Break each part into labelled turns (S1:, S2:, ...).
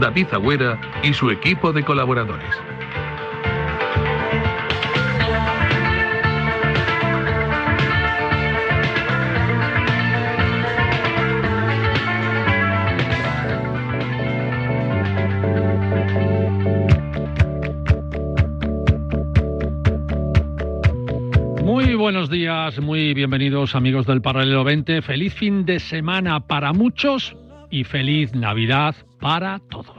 S1: David Agüera y su equipo de colaboradores.
S2: Muy buenos días, muy bienvenidos amigos del Paralelo 20. Feliz fin de semana para muchos y feliz Navidad para todos.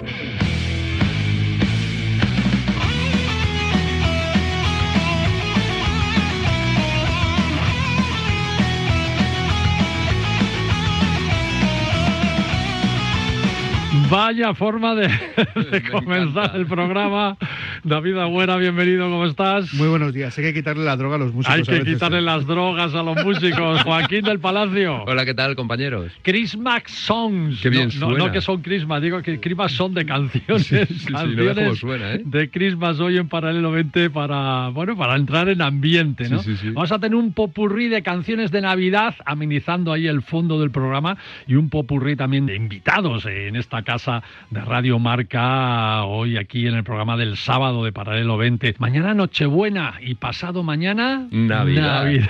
S2: Vaya forma de, de comenzar el programa. David Agüera, bienvenido, ¿cómo estás?
S3: Muy buenos días. Hay que quitarle la droga a los músicos.
S2: Hay
S3: a
S2: que
S3: veces,
S2: quitarle
S3: ¿eh?
S2: las drogas a los músicos. Joaquín del Palacio.
S4: Hola, ¿qué tal, compañeros?
S2: Christmas Songs.
S4: Qué bien
S2: no, no,
S4: suena.
S2: no que son Christmas, digo que Christmas son de canciones.
S4: Sí, sí, sí, no ves
S2: canciones
S4: suena, ¿eh?
S2: De Christmas hoy en paralelo 20 para, bueno, para entrar en ambiente, ¿no?
S4: Sí, sí, sí.
S2: Vamos a tener un popurrí de canciones de Navidad amenizando ahí el fondo del programa y un popurrí también de invitados en esta casa de Radio Marca hoy aquí en el programa del sábado de Paralelo 20. Mañana Nochebuena y pasado mañana
S4: Navidad.
S2: Navidad.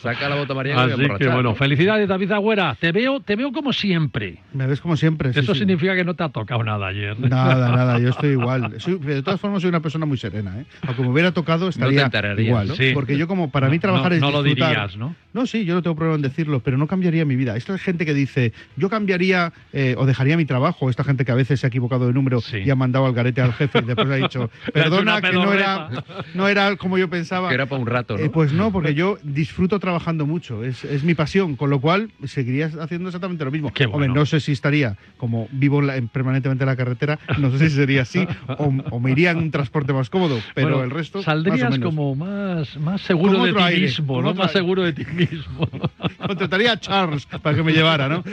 S4: Saca la bota María.
S2: Así que bueno, felicidades David Agüera. Te veo, te veo como siempre.
S3: Me ves como siempre. sí,
S2: Eso
S3: sí.
S2: significa que no te ha tocado nada ayer.
S3: Nada, nada, yo estoy igual. Soy- de todas formas, soy una persona muy serena. ¿eh? Aunque me hubiera tocado, estaría igual.
S4: ¿no?
S2: Sí.
S3: Porque yo, como para mí, trabajar
S2: no,
S3: es
S2: no lo dirías, ¿no?
S3: No, sí, yo no tengo problema en decirlo, pero no cambiaría mi vida. Esta es gente que dice, yo cambiaría eh, o dejaría mi trabajo. Esta gente que a veces se ha equivocado de número
S2: Sí.
S3: y ha mandado al garete al jefe y después ha dicho,
S2: Le ha hecho
S3: perdona,
S2: una
S3: que no era,
S2: pedorreta".
S3: no era como yo pensaba.
S4: Que era para un rato, ¿no?
S3: Eh, pues no, porque yo disfruto trabajando mucho, es, es mi pasión, con lo cual seguiría haciendo exactamente lo mismo.
S2: Qué bueno.
S3: Hombre, no sé si estaría como vivo en la- en- permanentemente en la carretera, no sé si sería así, o, o me iría en un transporte más cómodo, pero
S2: Bueno,
S3: el resto.
S2: Saldrías
S3: más o menos.
S2: como más, más seguro
S3: Con
S2: de ti
S3: aire,
S2: mismo, ¿no? Más
S3: aire.
S2: seguro de ti mismo.
S3: Contrataría a Charles para que me llevara, ¿no?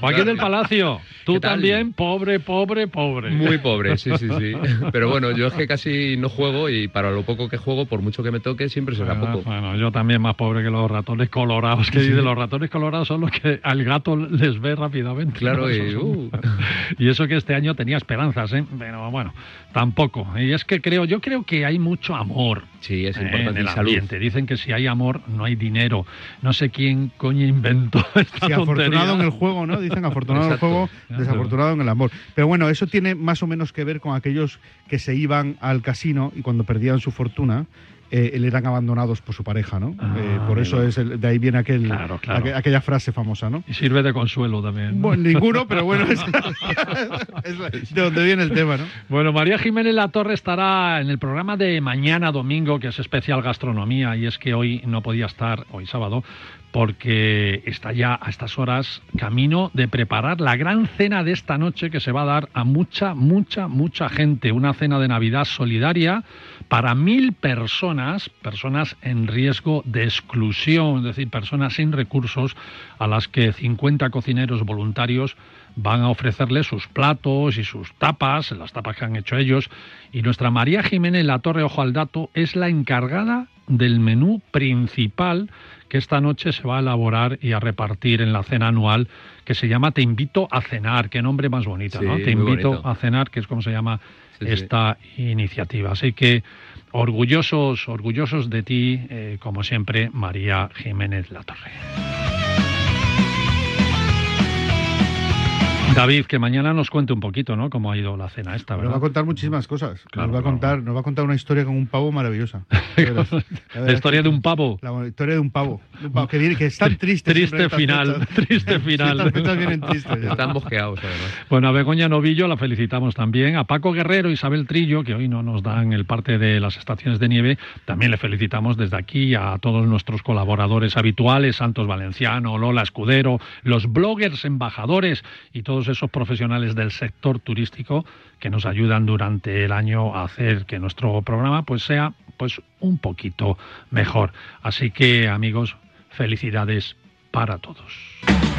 S2: Joaquín del Palacio, tú también, pobre, pobre, pobre.
S4: Muy pobre, sí, sí, sí. Pero bueno, yo es que casi no juego y para lo poco que juego, por mucho que me toque, siempre será
S2: Ah,
S4: poco.
S2: Bueno, yo también más pobre que los ratones colorados. Que dice, los ratones colorados son los que al gato les ve rápidamente.
S4: Claro,
S2: ¿no?
S4: y, uh.
S2: Y eso que este año tenía esperanzas, ¿eh? Pero bueno, tampoco. Y es que creo, yo creo que hay mucho amor.
S4: Sí, es
S2: eh,
S4: importante.
S2: en el
S4: salud.
S2: ambiente. Dicen que si hay amor, no hay dinero. No sé quién coño inventó esta
S3: Sí, afortunado
S2: tontería.
S3: en el juego, ¿no? Dicen afortunado en el juego, desafortunado en el amor. Pero bueno, eso tiene más o menos que ver con aquellos que se iban al casino y cuando perdían su fortuna. Eh, le eran abandonados por su pareja, ¿no?
S2: Ah,
S3: Eh, por eso es el- de ahí viene aquel,
S2: Claro, claro.
S3: aqu- aquella frase famosa, ¿no?
S2: Y sirve de consuelo también. ¿no?
S3: Bueno, ninguno, pero bueno, es, es de donde viene el tema, ¿no?
S2: Bueno, María Jiménez La Torre estará en el programa de mañana domingo, que es especial gastronomía, y es que hoy no podía estar, hoy sábado, porque está ya a estas horas camino de preparar la gran cena de esta noche que se va a dar a mucha, mucha, mucha gente. Una cena de Navidad solidaria para mil personas, personas en riesgo de exclusión, es decir, personas sin recursos a las que 50 cocineros voluntarios van a ofrecerles sus platos y sus tapas, las tapas que han hecho ellos. Y nuestra María Jiménez La Torre Ojo al Dato es la encargada del menú principal que esta noche se va a elaborar y a repartir en la cena anual que se llama Te invito a cenar. Qué nombre más bonito,
S4: Sí,
S2: ¿no? Te invito
S4: bonito.
S2: a cenar, que es como se llama
S4: Sí, sí.
S2: esta iniciativa. Así que orgullosos, orgullosos de ti, eh, como siempre, María Jiménez La David, que mañana nos cuente un poquito, ¿no? Cómo ha ido la cena esta,
S3: Nos va
S2: ¿verdad?
S3: a contar muchísimas cosas.
S2: Claro,
S3: nos, va a
S2: claro.
S3: contar, nos va a contar una historia con un pavo maravillosa.
S2: La historia de un pavo.
S3: La historia de un pavo. De un pavo que, viene, que es tan triste.
S2: Triste final, triste final.
S3: Vienen tristes.
S4: Están mosqueados, además.
S2: Bueno, a Begoña Novillo la felicitamos también. A Paco Guerrero, Isabel Trillo, que hoy no nos dan el parte de las estaciones de nieve, también le felicitamos desde aquí a todos nuestros colaboradores habituales, Santos Valenciano, Lola Escudero, los bloggers embajadores y todos esos profesionales del sector turístico que nos ayudan durante el año a hacer que nuestro programa pues sea pues un poquito mejor. Así que amigos, felicidades para todos.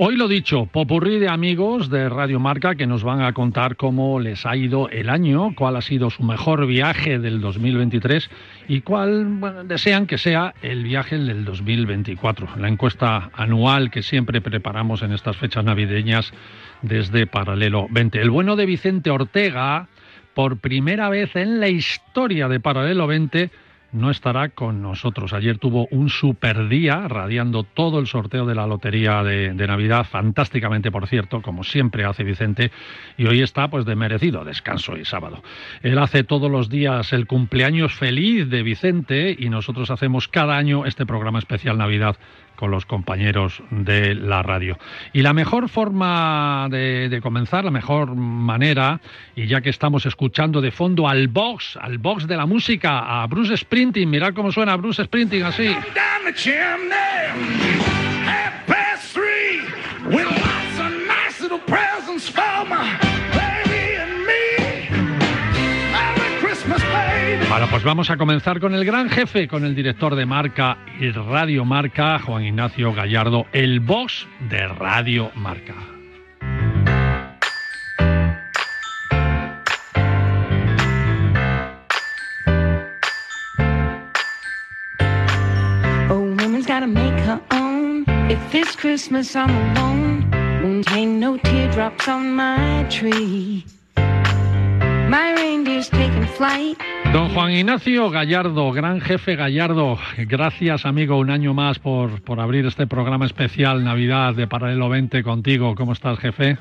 S2: Hoy lo dicho, popurrí de amigos de Radio Marca que nos van a contar cómo les ha ido el año, cuál ha sido su mejor viaje del 2023 y cuál desean que sea el viaje del 2024. La encuesta anual que siempre preparamos en estas fechas navideñas desde Paralelo 20. El bueno de Vicente Ortega, por primera vez en la historia de Paralelo 20, no estará con nosotros. Ayer tuvo un super día radiando todo el sorteo de la lotería de, Navidad, fantásticamente por cierto, como siempre hace Vicente, y hoy está pues de merecido descanso y sábado. Él hace todos los días el cumpleaños feliz de Vicente y nosotros hacemos cada año este programa especial Navidad con los compañeros de la radio. Y la mejor forma de, comenzar, la mejor manera, y ya que estamos escuchando de fondo al box, al box de la música, a Bruce Sprinting, mirad cómo suena Bruce Sprinting así. Bueno, pues vamos a comenzar con el gran jefe, con el director de Marca y Radio Marca, Juan Ignacio Gallardo, el boss de Radio Marca. Oh, no. Don Juan Ignacio Gallardo, gran jefe Gallardo, gracias amigo un año más por, por abrir este programa especial Navidad de Paralelo 20 contigo. ¿Cómo estás, jefe?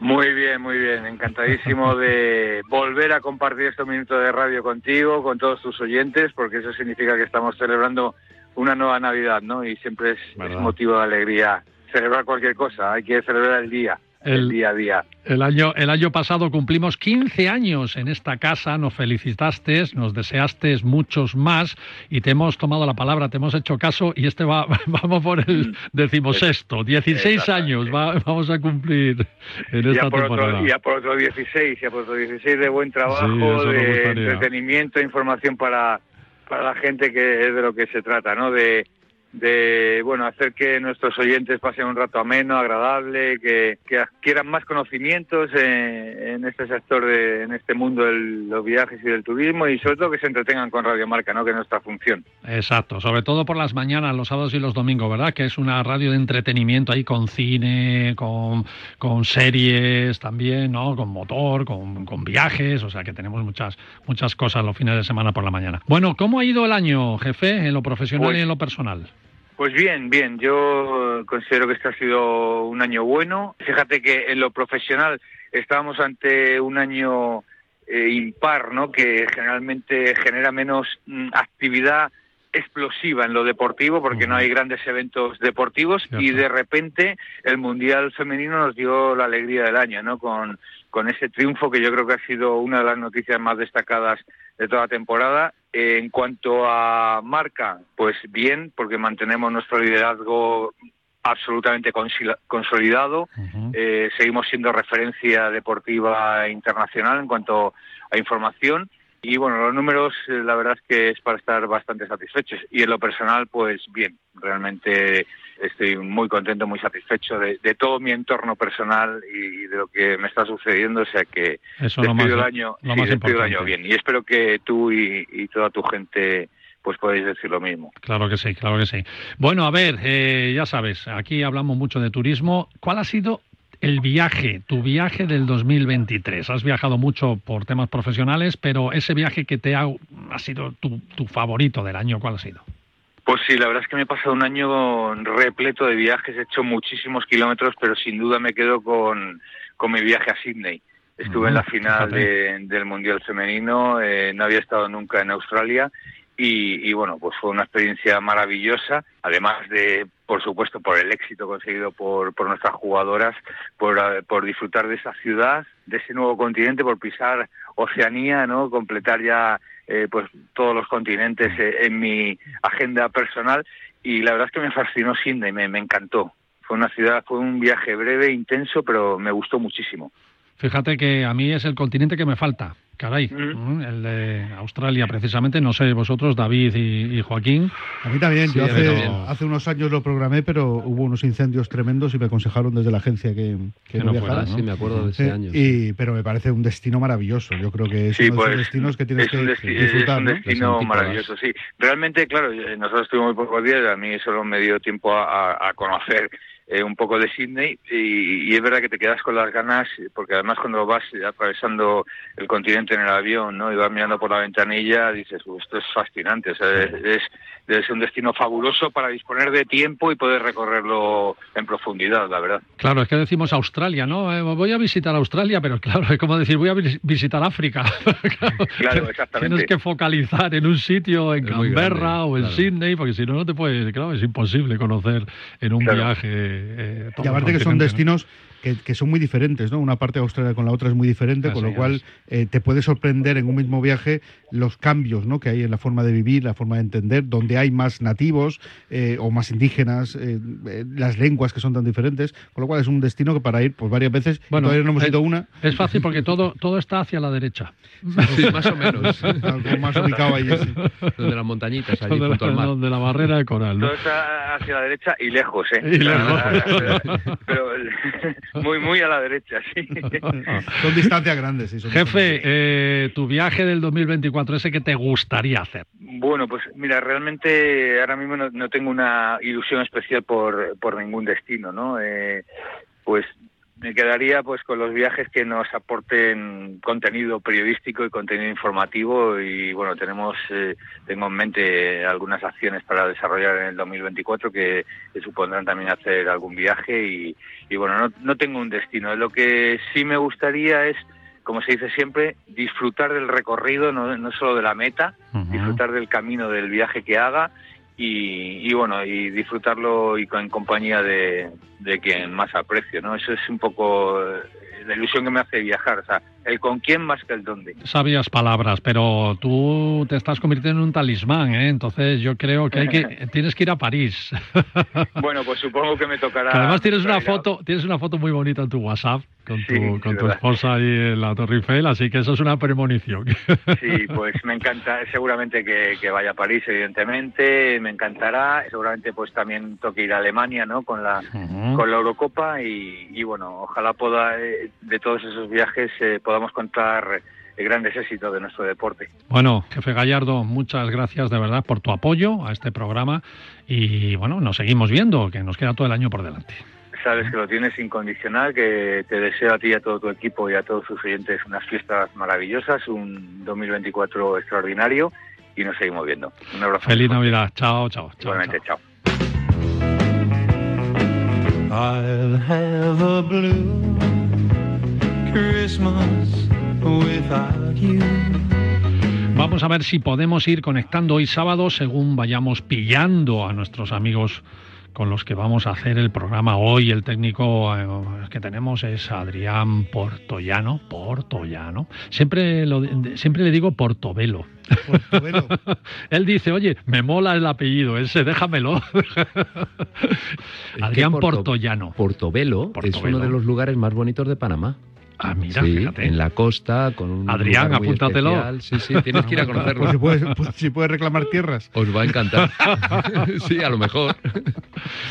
S5: Muy bien, muy bien. Encantadísimo de volver a compartir estos minutos de radio contigo, con todos tus oyentes, porque eso significa que estamos celebrando una nueva Navidad, ¿no? Y siempre es motivo de alegría celebrar cualquier cosa. Hay que celebrar el día el, día a día.
S2: El año, el año pasado cumplimos 15 años en esta casa, nos felicitaste, nos deseaste muchos más y te hemos tomado la palabra, te hemos hecho caso y este va, vamos por el mm. decimosexto, 16 años vamos a cumplir en esta temporada.
S5: y ya por otro 16, ya por otro 16 de buen trabajo, de entretenimiento, información para, para la gente que es de lo que se trata, ¿no? De, de bueno hacer que nuestros oyentes pasen un rato ameno, agradable, que, que adquieran más conocimientos en, este sector, de, en este mundo de los viajes y del turismo y sobre todo que se entretengan con Radio Marca, ¿no? que es nuestra función.
S2: Exacto, sobre todo por las mañanas, los sábados y los domingos, ¿verdad? Que es una radio de entretenimiento ahí con cine, con, con series también, ¿no? Con motor, con, con viajes, o sea que tenemos muchas, muchas cosas los fines de semana por la mañana. Bueno, ¿cómo ha ido el año, jefe, en lo profesional y pues en lo personal?
S5: Pues bien, bien. Yo considero que este ha sido un año bueno. Fíjate que en lo profesional estábamos ante un año eh, impar, ¿no? Que generalmente genera menos mm, actividad explosiva en lo deportivo porque no hay grandes eventos deportivos y de repente el mundial femenino nos dio la alegría del año, ¿no? Con con ese triunfo que yo creo que ha sido una de las noticias más destacadas de toda la temporada. En cuanto a marca, pues bien, porque mantenemos nuestro liderazgo absolutamente consolidado. Eh, seguimos siendo referencia deportiva internacional en cuanto a información. Y bueno, los números, eh, la verdad es que es para estar bastante satisfechos. Y en lo personal, pues bien, realmente estoy muy contento, muy satisfecho de, todo mi entorno personal y de lo que me está sucediendo, o sea que
S2: Eso despido
S5: el año, el año bien y espero que tú y, toda tu gente pues podéis decir lo mismo.
S2: Claro que sí, claro que sí. Bueno, a ver, eh, ya sabes, aquí hablamos mucho de turismo. ¿Cuál ha sido el viaje, tu viaje del 2023? Has viajado mucho por temas profesionales, pero ese viaje que te ha, ha sido tu, tu favorito del año, ¿cuál ha sido?
S5: Pues sí, la verdad es que me he pasado un año repleto de viajes, he hecho muchísimos kilómetros, pero sin duda me quedo con, con mi viaje a Sydney. Estuve en la final del Mundial Femenino, eh, no había estado nunca en Australia y, bueno, pues fue una experiencia maravillosa, además de, por supuesto, por el éxito conseguido por, por nuestras jugadoras, por, eh, por disfrutar de esa ciudad, de ese nuevo continente, por pisar Oceanía, ¿no? Completar ya eh, pues todos los continentes eh, en mi agenda personal y la verdad es que me fascinó Sydney, me, me encantó. Fue una ciudad, fue un viaje breve, intenso, pero me gustó muchísimo.
S2: Fíjate que a mí es el continente que me falta. Caray,
S5: Mm.
S2: el de Australia precisamente, no sé vosotros, David y, y Joaquín.
S3: A mí también,
S4: Sí,
S3: yo hace,
S4: también.
S3: hace unos años lo programé, pero hubo unos incendios tremendos y me aconsejaron desde la agencia que, que
S2: Que
S3: no
S2: no
S3: viajara.
S4: Ah, sí, me acuerdo de ese año. sí.
S3: y, pero me parece un destino maravilloso. Yo creo que es
S5: Sí,
S3: uno de
S5: pues,
S3: esos destinos que tienes
S5: es
S3: que
S5: desti-
S3: disfrutar.
S5: es un
S3: ¿no?
S5: destino
S4: antípodas.
S5: maravilloso, sí. Realmente, claro, eh, nosotros estuvimos muy pocos días, a mí solo me dio tiempo a, a- a conocer eh, un poco de Sydney y, y es verdad que te quedas con las ganas, porque además cuando vas atravesando el continente en el avión ¿no? y vas mirando por la ventanilla, dices, "Uh, esto es fascinante, o sea, es, es- debe ser un destino fabuloso para disponer de tiempo y poder recorrerlo en profundidad, la verdad.
S2: Claro, es que decimos Australia, ¿no? Eh, voy a visitar Australia, pero claro, es como decir, voy a vis- visitar África.
S5: Claro, exactamente.
S2: Tienes que focalizar en un sitio, en
S4: Es
S2: Canberra
S4: grande,
S2: o en
S4: claro.
S2: Sydney, porque si no, no te puedes, claro, es imposible conocer en un
S5: Claro.
S2: viaje. Eh, todo
S3: Y aparte que son destinos que, que son muy diferentes, ¿no? Una parte de Australia con la otra es muy diferente, con lo cual eh, te puede sorprender en un mismo viaje los cambios ¿no? que hay en la forma de vivir, la forma de entender, donde hay más nativos eh, o más indígenas, eh, eh, las lenguas que son tan diferentes, con lo cual es un destino que para ir pues varias veces,
S2: Bueno,
S3: todavía no hemos
S2: eh,
S3: ido una,
S2: Es fácil porque todo, todo está hacia la derecha.
S4: Sí, más o menos.
S3: algo más ubicado ahí. sí.
S4: Donde las montañitas, allí
S2: Donde
S4: junto al
S2: la,
S4: mar.
S2: donde la barrera de coral. ¿no?
S5: Todo está hacia la derecha y lejos, ¿eh?
S2: Y lejos.
S5: Pero muy, muy a la derecha, sí.
S3: Son distancias grandes. sí, son
S2: Jefe,
S3: distancias.
S2: eh, tu viaje del 2024, ese que te gustaría hacer.
S5: Bueno, pues mira, realmente ahora mismo no, no tengo una ilusión especial por, por ningún destino, ¿no? Eh, pues me quedaría pues con los viajes que nos aporten contenido periodístico y contenido informativo y bueno, tenemos, eh, tengo en mente algunas acciones para desarrollar en el 2024 que, que supondrán también hacer algún viaje y, y bueno, no, no tengo un destino. Lo que sí me gustaría es como se dice siempre, disfrutar del recorrido, no, no solo de la meta, disfrutar del camino del viaje que haga y, y bueno, y disfrutarlo y con, en compañía de, de quien más aprecio, ¿no? Eso es un poco eh, la ilusión que me hace viajar, o sea, el con quién más que el dónde.
S2: Sabias palabras, pero tú te estás convirtiendo en un talismán, ¿eh? Entonces yo creo que hay que tienes que ir a París.
S5: Bueno, pues supongo que me tocará.
S2: Que además tienes una foto, tienes una foto muy bonita en tu WhatsApp con tu,
S5: Sí,
S2: con tu esposa en la Torre Eiffel, así que eso es una premonición.
S5: Sí, pues me encanta, seguramente que, que vaya a París, evidentemente, me encantará, seguramente pues también toque ir a Alemania, ¿no? Con la, con la Eurocopa y, y, bueno, ojalá pueda, eh, de todos esos viajes eh, podamos contar grandes éxitos de nuestro deporte.
S2: Bueno, jefe Gallardo, muchas gracias de verdad por tu apoyo a este programa y bueno, nos seguimos viendo, que nos queda todo el año por delante.
S5: Sabes que lo tienes incondicional, que te deseo a ti y a todo tu equipo y a todos sus oyentes unas fiestas maravillosas, un 2024 extraordinario y nos seguimos viendo. Un abrazo.
S2: Feliz. Navidad. Chao, chao. chao,
S5: Igualmente,
S2: chao.
S5: chao.
S6: I'll have a blue Christmas without you.
S2: Vamos a ver si podemos ir conectando hoy sábado según vayamos pillando a nuestros amigos con los que vamos a hacer el programa hoy. El técnico eh, que tenemos es Adrián Portollano. Portollano. Siempre, lo, siempre le digo Portobelo.
S3: Portobelo.
S2: Él dice, oye, me mola el apellido ese, déjamelo. Adrián
S4: Porto-
S2: Portollano.
S4: Portobelo, es uno de los lugares más bonitos de Panamá.
S2: Ah, mira,
S4: sí,
S2: fíjate.
S4: en la costa, con un
S2: Adrián,
S4: lugar muy
S2: apúntatelo.
S4: especial. Sí, sí, tienes que ir a conocerlo.
S3: Pues si puedes, pues si puedes reclamar tierras.
S4: Os va a encantar. sí, a lo mejor.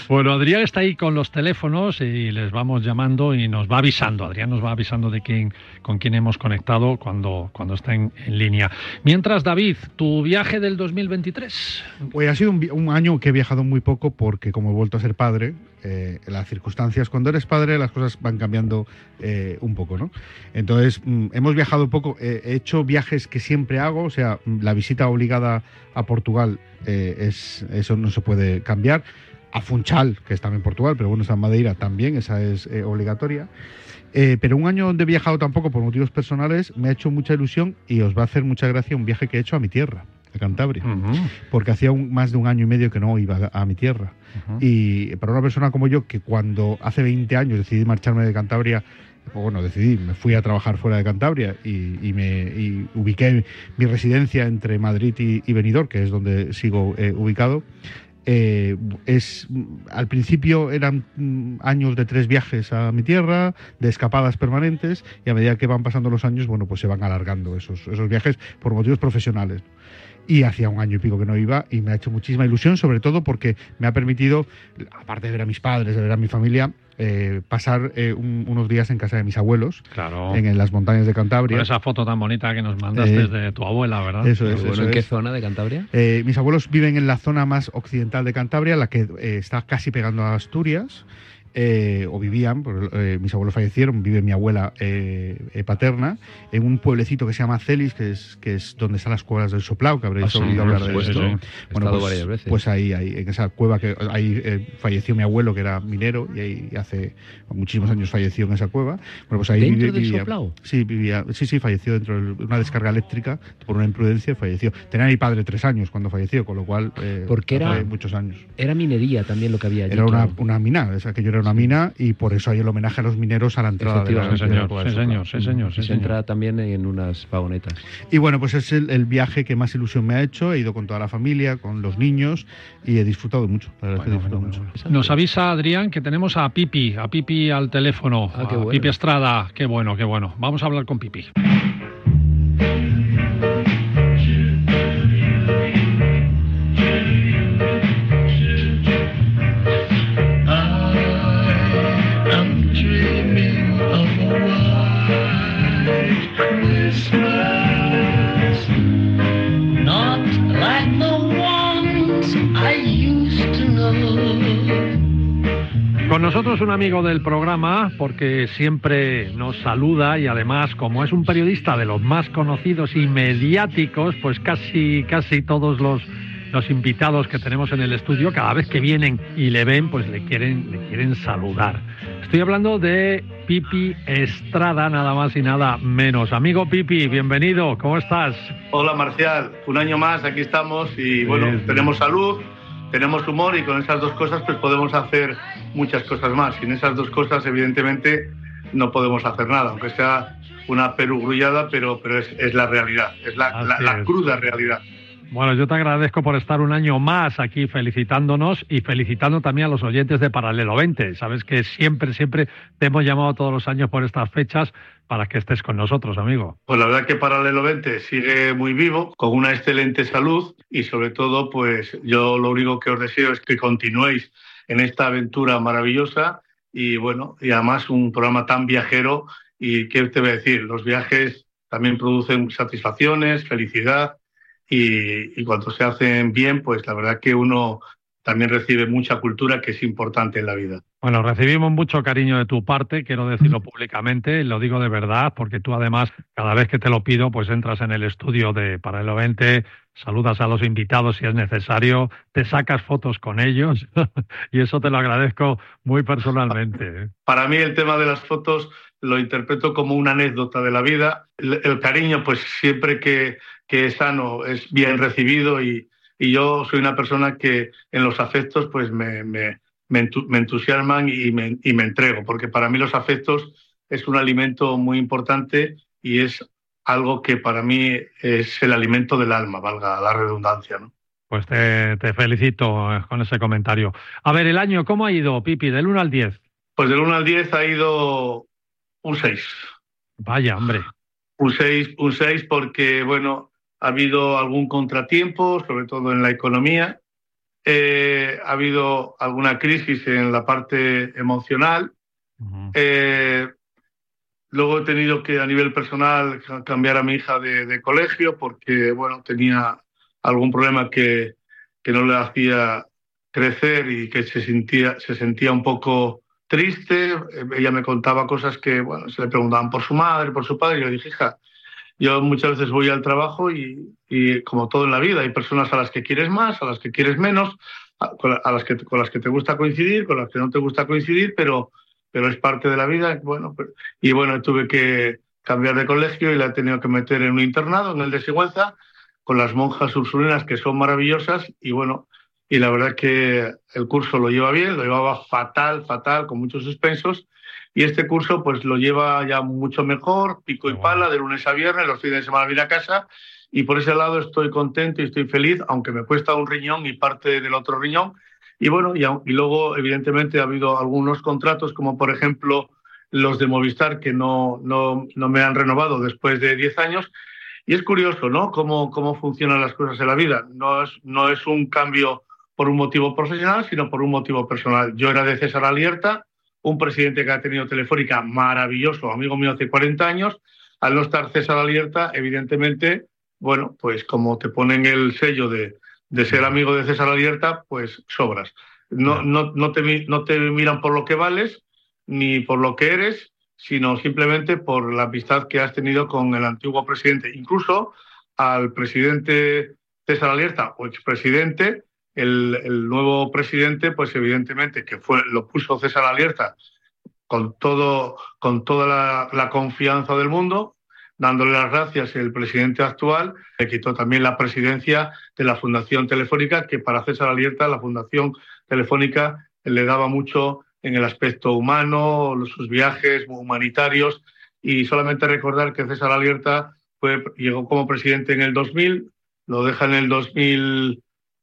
S2: Bueno, Adrián está ahí con los teléfonos y les vamos llamando y nos va avisando. Adrián nos va avisando de quién, con quién hemos conectado cuando, cuando está en, en línea. Mientras, David, tu viaje del 2023.
S3: Pues ha sido un año que he viajado muy poco porque como he vuelto a ser padre, eh, las circunstancias, cuando eres padre las cosas van cambiando eh, un poco, ¿no? Entonces, mm, hemos viajado poco, eh, he hecho viajes que siempre hago, o sea, mm, la visita obligada a Portugal, eh, es, eso no se puede cambiar. A Funchal, que está en Portugal, pero bueno, está en Madeira también, esa es eh, obligatoria. Eh, pero un año donde he viajado tampoco por motivos personales me ha hecho mucha ilusión y os va a hacer mucha gracia un viaje que he hecho a mi tierra, de Cantabria,
S2: Ujú,
S3: porque hacía un- más de un año y medio que no iba a, a mi tierra.
S2: ujú.
S3: Y para una persona como yo, que cuando hace 20 años decidí marcharme de Cantabria, o bueno, decidí, me fui a trabajar fuera de Cantabria y, y me y ubiqué mi residencia entre Madrid y, y Benidorm, que es donde sigo eh, ubicado. Eh, es al principio eran mm, años de tres viajes a mi tierra, de escapadas permanentes, y a medida que van pasando los años, bueno, pues se van alargando esos, esos viajes por motivos profesionales. Y hacía un año y pico que no iba y me ha hecho muchísima ilusión, sobre todo porque me ha permitido, aparte de ver a mis padres, de ver a mi familia, eh, pasar eh, un- unos días en casa de mis abuelos,
S2: Claro.
S3: en, en las montañas de Cantabria.
S2: Con esa foto tan bonita que nos mandaste
S3: Eh,
S2: de tu abuela, ¿verdad?
S3: Eso es,
S4: Pero bueno,
S3: eso
S4: ¿En qué zona de Cantabria?
S3: Eh, mis abuelos viven en la zona más occidental de Cantabria, la que eh, está casi pegando a Asturias, eh, o vivían, porque, eh, mis abuelos fallecieron, vive mi abuela eh, eh, paterna, en un pueblecito que se llama Celis, que es, que es donde están las cuevas del Soplao, que habréis
S4: Ah, sí,
S3: oído
S4: por
S3: hablar de eso.
S2: sí.
S4: Estado
S3: pues,
S4: varias veces.
S3: pues ahí, ahí, en esa cueva que ahí eh, falleció mi abuelo, que era minero, y ahí hace muchísimos años falleció en esa cueva. Bueno, pues ahí
S4: ¿Dentro del
S3: vivía.
S4: Soplao?
S3: Sí, vivía, sí, sí, falleció dentro de una descarga eléctrica por una imprudencia, falleció. Tenía mi padre tres años cuando falleció, con lo cual eh,
S4: Porque era-
S3: muchos años.
S4: Era minería también lo que había allí.
S3: Era una,
S4: claro.
S3: una mina, o sea, que yo era una mina y por eso hay el homenaje a los mineros a la entrada de la,
S2: Sí, señor,
S3: cueva
S2: sí,
S3: del
S2: señor, sí, señor, sí,
S4: se entra también en unas vagonetas.
S3: Y bueno, pues es el, el viaje que más ilusión me ha hecho. He ido con toda la familia, con los niños y he disfrutado mucho. La verdad es que he disfrutado mucho.
S2: Nos avisa Adrián que tenemos a Pipi, a Pipi al teléfono,
S4: Ah, qué
S2: a
S4: bueno.
S2: Pipi Estrada. Qué bueno, qué bueno. Vamos a hablar con Pipi. Con nosotros un amigo del programa, porque siempre nos saluda y además, como es un periodista de los más conocidos y mediáticos, pues casi, casi todos los, los invitados que tenemos en el estudio, cada vez que vienen y le ven, pues le quieren, le quieren saludar. Estoy hablando de Pipi Estrada, nada más y nada menos. Amigo Pipi, bienvenido, ¿cómo estás?
S7: Hola Marcial, un año más, aquí estamos y bueno,
S2: Sí,
S7: tenemos salud, tenemos humor y con esas dos cosas pues podemos hacer muchas cosas más. Sin esas dos cosas evidentemente no podemos hacer nada, aunque sea una perugrullada, pero, pero es, es la realidad, es la, cruda realidad.
S2: Bueno, yo te agradezco por estar un año más aquí felicitándonos y felicitando también a los oyentes de Paralelo 20. Sabes que siempre, siempre te hemos llamado todos los años por estas fechas para que estés con nosotros, amigo.
S7: Pues la verdad que Paralelo 20 sigue muy vivo, con una excelente salud y sobre todo pues yo lo único que os deseo es que continuéis en esta aventura maravillosa y bueno, y además un programa tan viajero y qué te voy a decir, los viajes también producen satisfacciones, felicidad y, y cuando se hacen bien pues la verdad que uno también recibe mucha cultura que es importante en la vida.
S2: Bueno, recibimos mucho cariño de tu parte, quiero decirlo públicamente, lo digo de verdad, porque tú además, cada vez que te lo pido, pues entras en el estudio de Paralelo 20, saludas a los invitados si es necesario, te sacas fotos con ellos y eso te lo agradezco muy personalmente. ¿eh?
S7: Para mí el tema de las fotos lo interpreto como una anécdota de la vida. El, el cariño, pues siempre que, que es sano, es bien recibido y, y yo soy una persona que en los afectos pues me, me, me entu- me entusiasman y me, y me entrego, porque para mí los afectos es un alimento muy importante y es algo que para mí es el alimento del alma, valga la redundancia. ¿no?
S2: Pues te, te felicito eh, con ese comentario. A ver, el año, ¿cómo ha ido, Pipi? Del 1 al 10.
S7: Pues del 1 al 10 ha ido un 6.
S2: Vaya, hombre.
S7: Un 6, un 6 porque, bueno, ha habido algún contratiempo, sobre todo en la economía. Eh, ha habido alguna crisis en la parte emocional. Eh, luego he tenido que, a nivel personal, ca- cambiar a mi hija de, de colegio porque, bueno, tenía algún problema que, que no le hacía crecer y que se sentía, se sentía un poco triste. Ella me contaba cosas que, bueno, se le preguntaban por su madre, por su padre. Y yo dije, hija, yo muchas veces voy al trabajo y, y como todo en la vida, hay personas a las que quieres más, a las que quieres menos, a, a las que, con las que te gusta coincidir, con las que no te gusta coincidir, pero, pero es parte de la vida. Bueno, pero- y bueno, tuve que cambiar de colegio y la he tenido que meter en un internado, en el de Sigüenza, con las monjas ursulinas que son maravillosas y bueno, y la verdad que el curso lo lleva bien, lo llevaba fatal, fatal, con muchos suspensos y este curso pues lo lleva ya mucho mejor, pico y pala, de lunes a viernes, los fines de semana viene a casa y por ese lado estoy contento y estoy feliz, aunque me cuesta un riñón y parte del otro riñón. Y bueno, y, y luego evidentemente ha habido algunos contratos, como por ejemplo los de Movistar, que no, no, no me han renovado después de 10 años. Y es curioso, ¿no? Cómo, cómo funcionan las cosas en la vida. No es, no es un cambio por un motivo profesional, sino por un motivo personal. Yo era de César Alierta, un presidente que ha tenido Telefónica maravilloso, amigo mío hace 40 años. Al no estar César Alierta, evidentemente, bueno, pues como te ponen el sello de, de ser amigo de César Alierta, pues sobras. No, no, no, te, no te miran por lo que vales, ni por lo que eres, sino simplemente por la amistad que has tenido con el antiguo presidente. Incluso al presidente César Alierta o expresidente, el, nuevo presidente, pues evidentemente que fue, lo puso César Alierta con, todo, con toda la, confianza del mundo, dándole las gracias el presidente actual, le quitó también la presidencia de la Fundación Telefónica, que para César Alierta la Fundación Telefónica le daba mucho en el aspecto humano, sus viajes humanitarios, y solamente recordar que César Alierta fue, llegó como presidente en el 2000, lo deja en el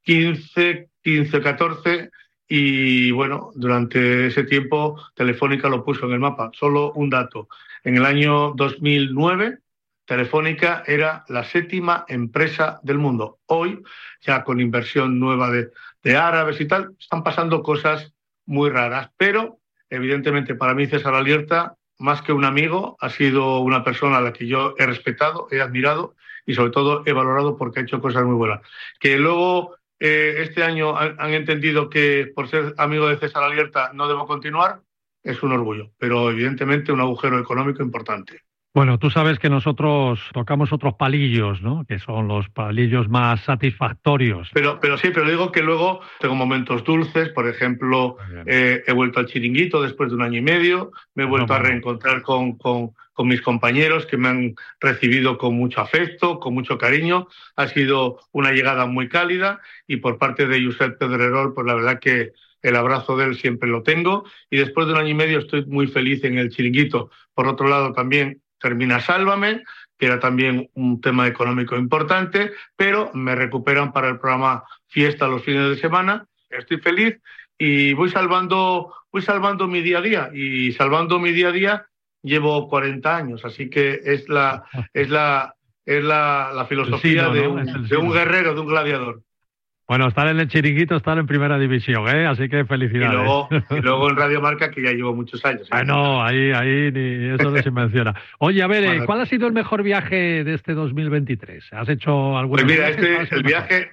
S7: 2015, 15-14, y bueno, durante ese tiempo Telefónica lo puso en el mapa. Solo un dato. En el año 2009, Telefónica era la séptima empresa del mundo. Hoy, ya con inversión nueva de, de árabes y tal, están pasando cosas muy raras, pero evidentemente para mí César Alierta, más que un amigo, ha sido una persona a la que yo he respetado, he admirado y sobre todo he valorado porque ha hecho cosas muy buenas. Que luego eh, este año han, han, entendido que por ser amigo de César Alierta no debo continuar, es un orgullo, pero evidentemente un agujero económico importante.
S2: Bueno, tú sabes que nosotros tocamos otros palillos, ¿no? Que son los palillos más satisfactorios.
S7: Pero, pero sí, pero digo que luego tengo momentos dulces. Por ejemplo, eh, he vuelto al chiringuito después de un año y medio. Me he vuelto bueno, a reencontrar con, con, con, mis compañeros que me han recibido con mucho afecto, con mucho cariño. Ha sido una llegada muy cálida y por parte de Josep Pedrerol, pues la verdad que el abrazo de él siempre lo tengo. Y después de un año y medio estoy muy feliz en el chiringuito. Por otro lado, también termina Sálvame, que era también un tema económico importante, pero me recuperan para el programa Fiesta los fines de semana. Estoy feliz y voy salvando, voy salvando mi día a día. Y salvando mi día a día llevo 40 años, así que es la, es la, es la, la filosofía de, un, de un guerrero, de un gladiador.
S2: Bueno, estar en el chiringuito, estar en primera división, ¿eh? Así que
S7: Y
S2: felicidades.
S7: luego, y luego en Radio Marca, que ya llevo muchos años. ¿eh?
S2: Ah, no, ahí, ahí ni eso no se menciona. Oye, a ver, eh,
S7: Vale.
S2: ¿cuál ha sido el mejor viaje de este 2023? ¿Has hecho algún
S7: Pues mira,
S2: ¿Cuál ha
S7: este, el viaje,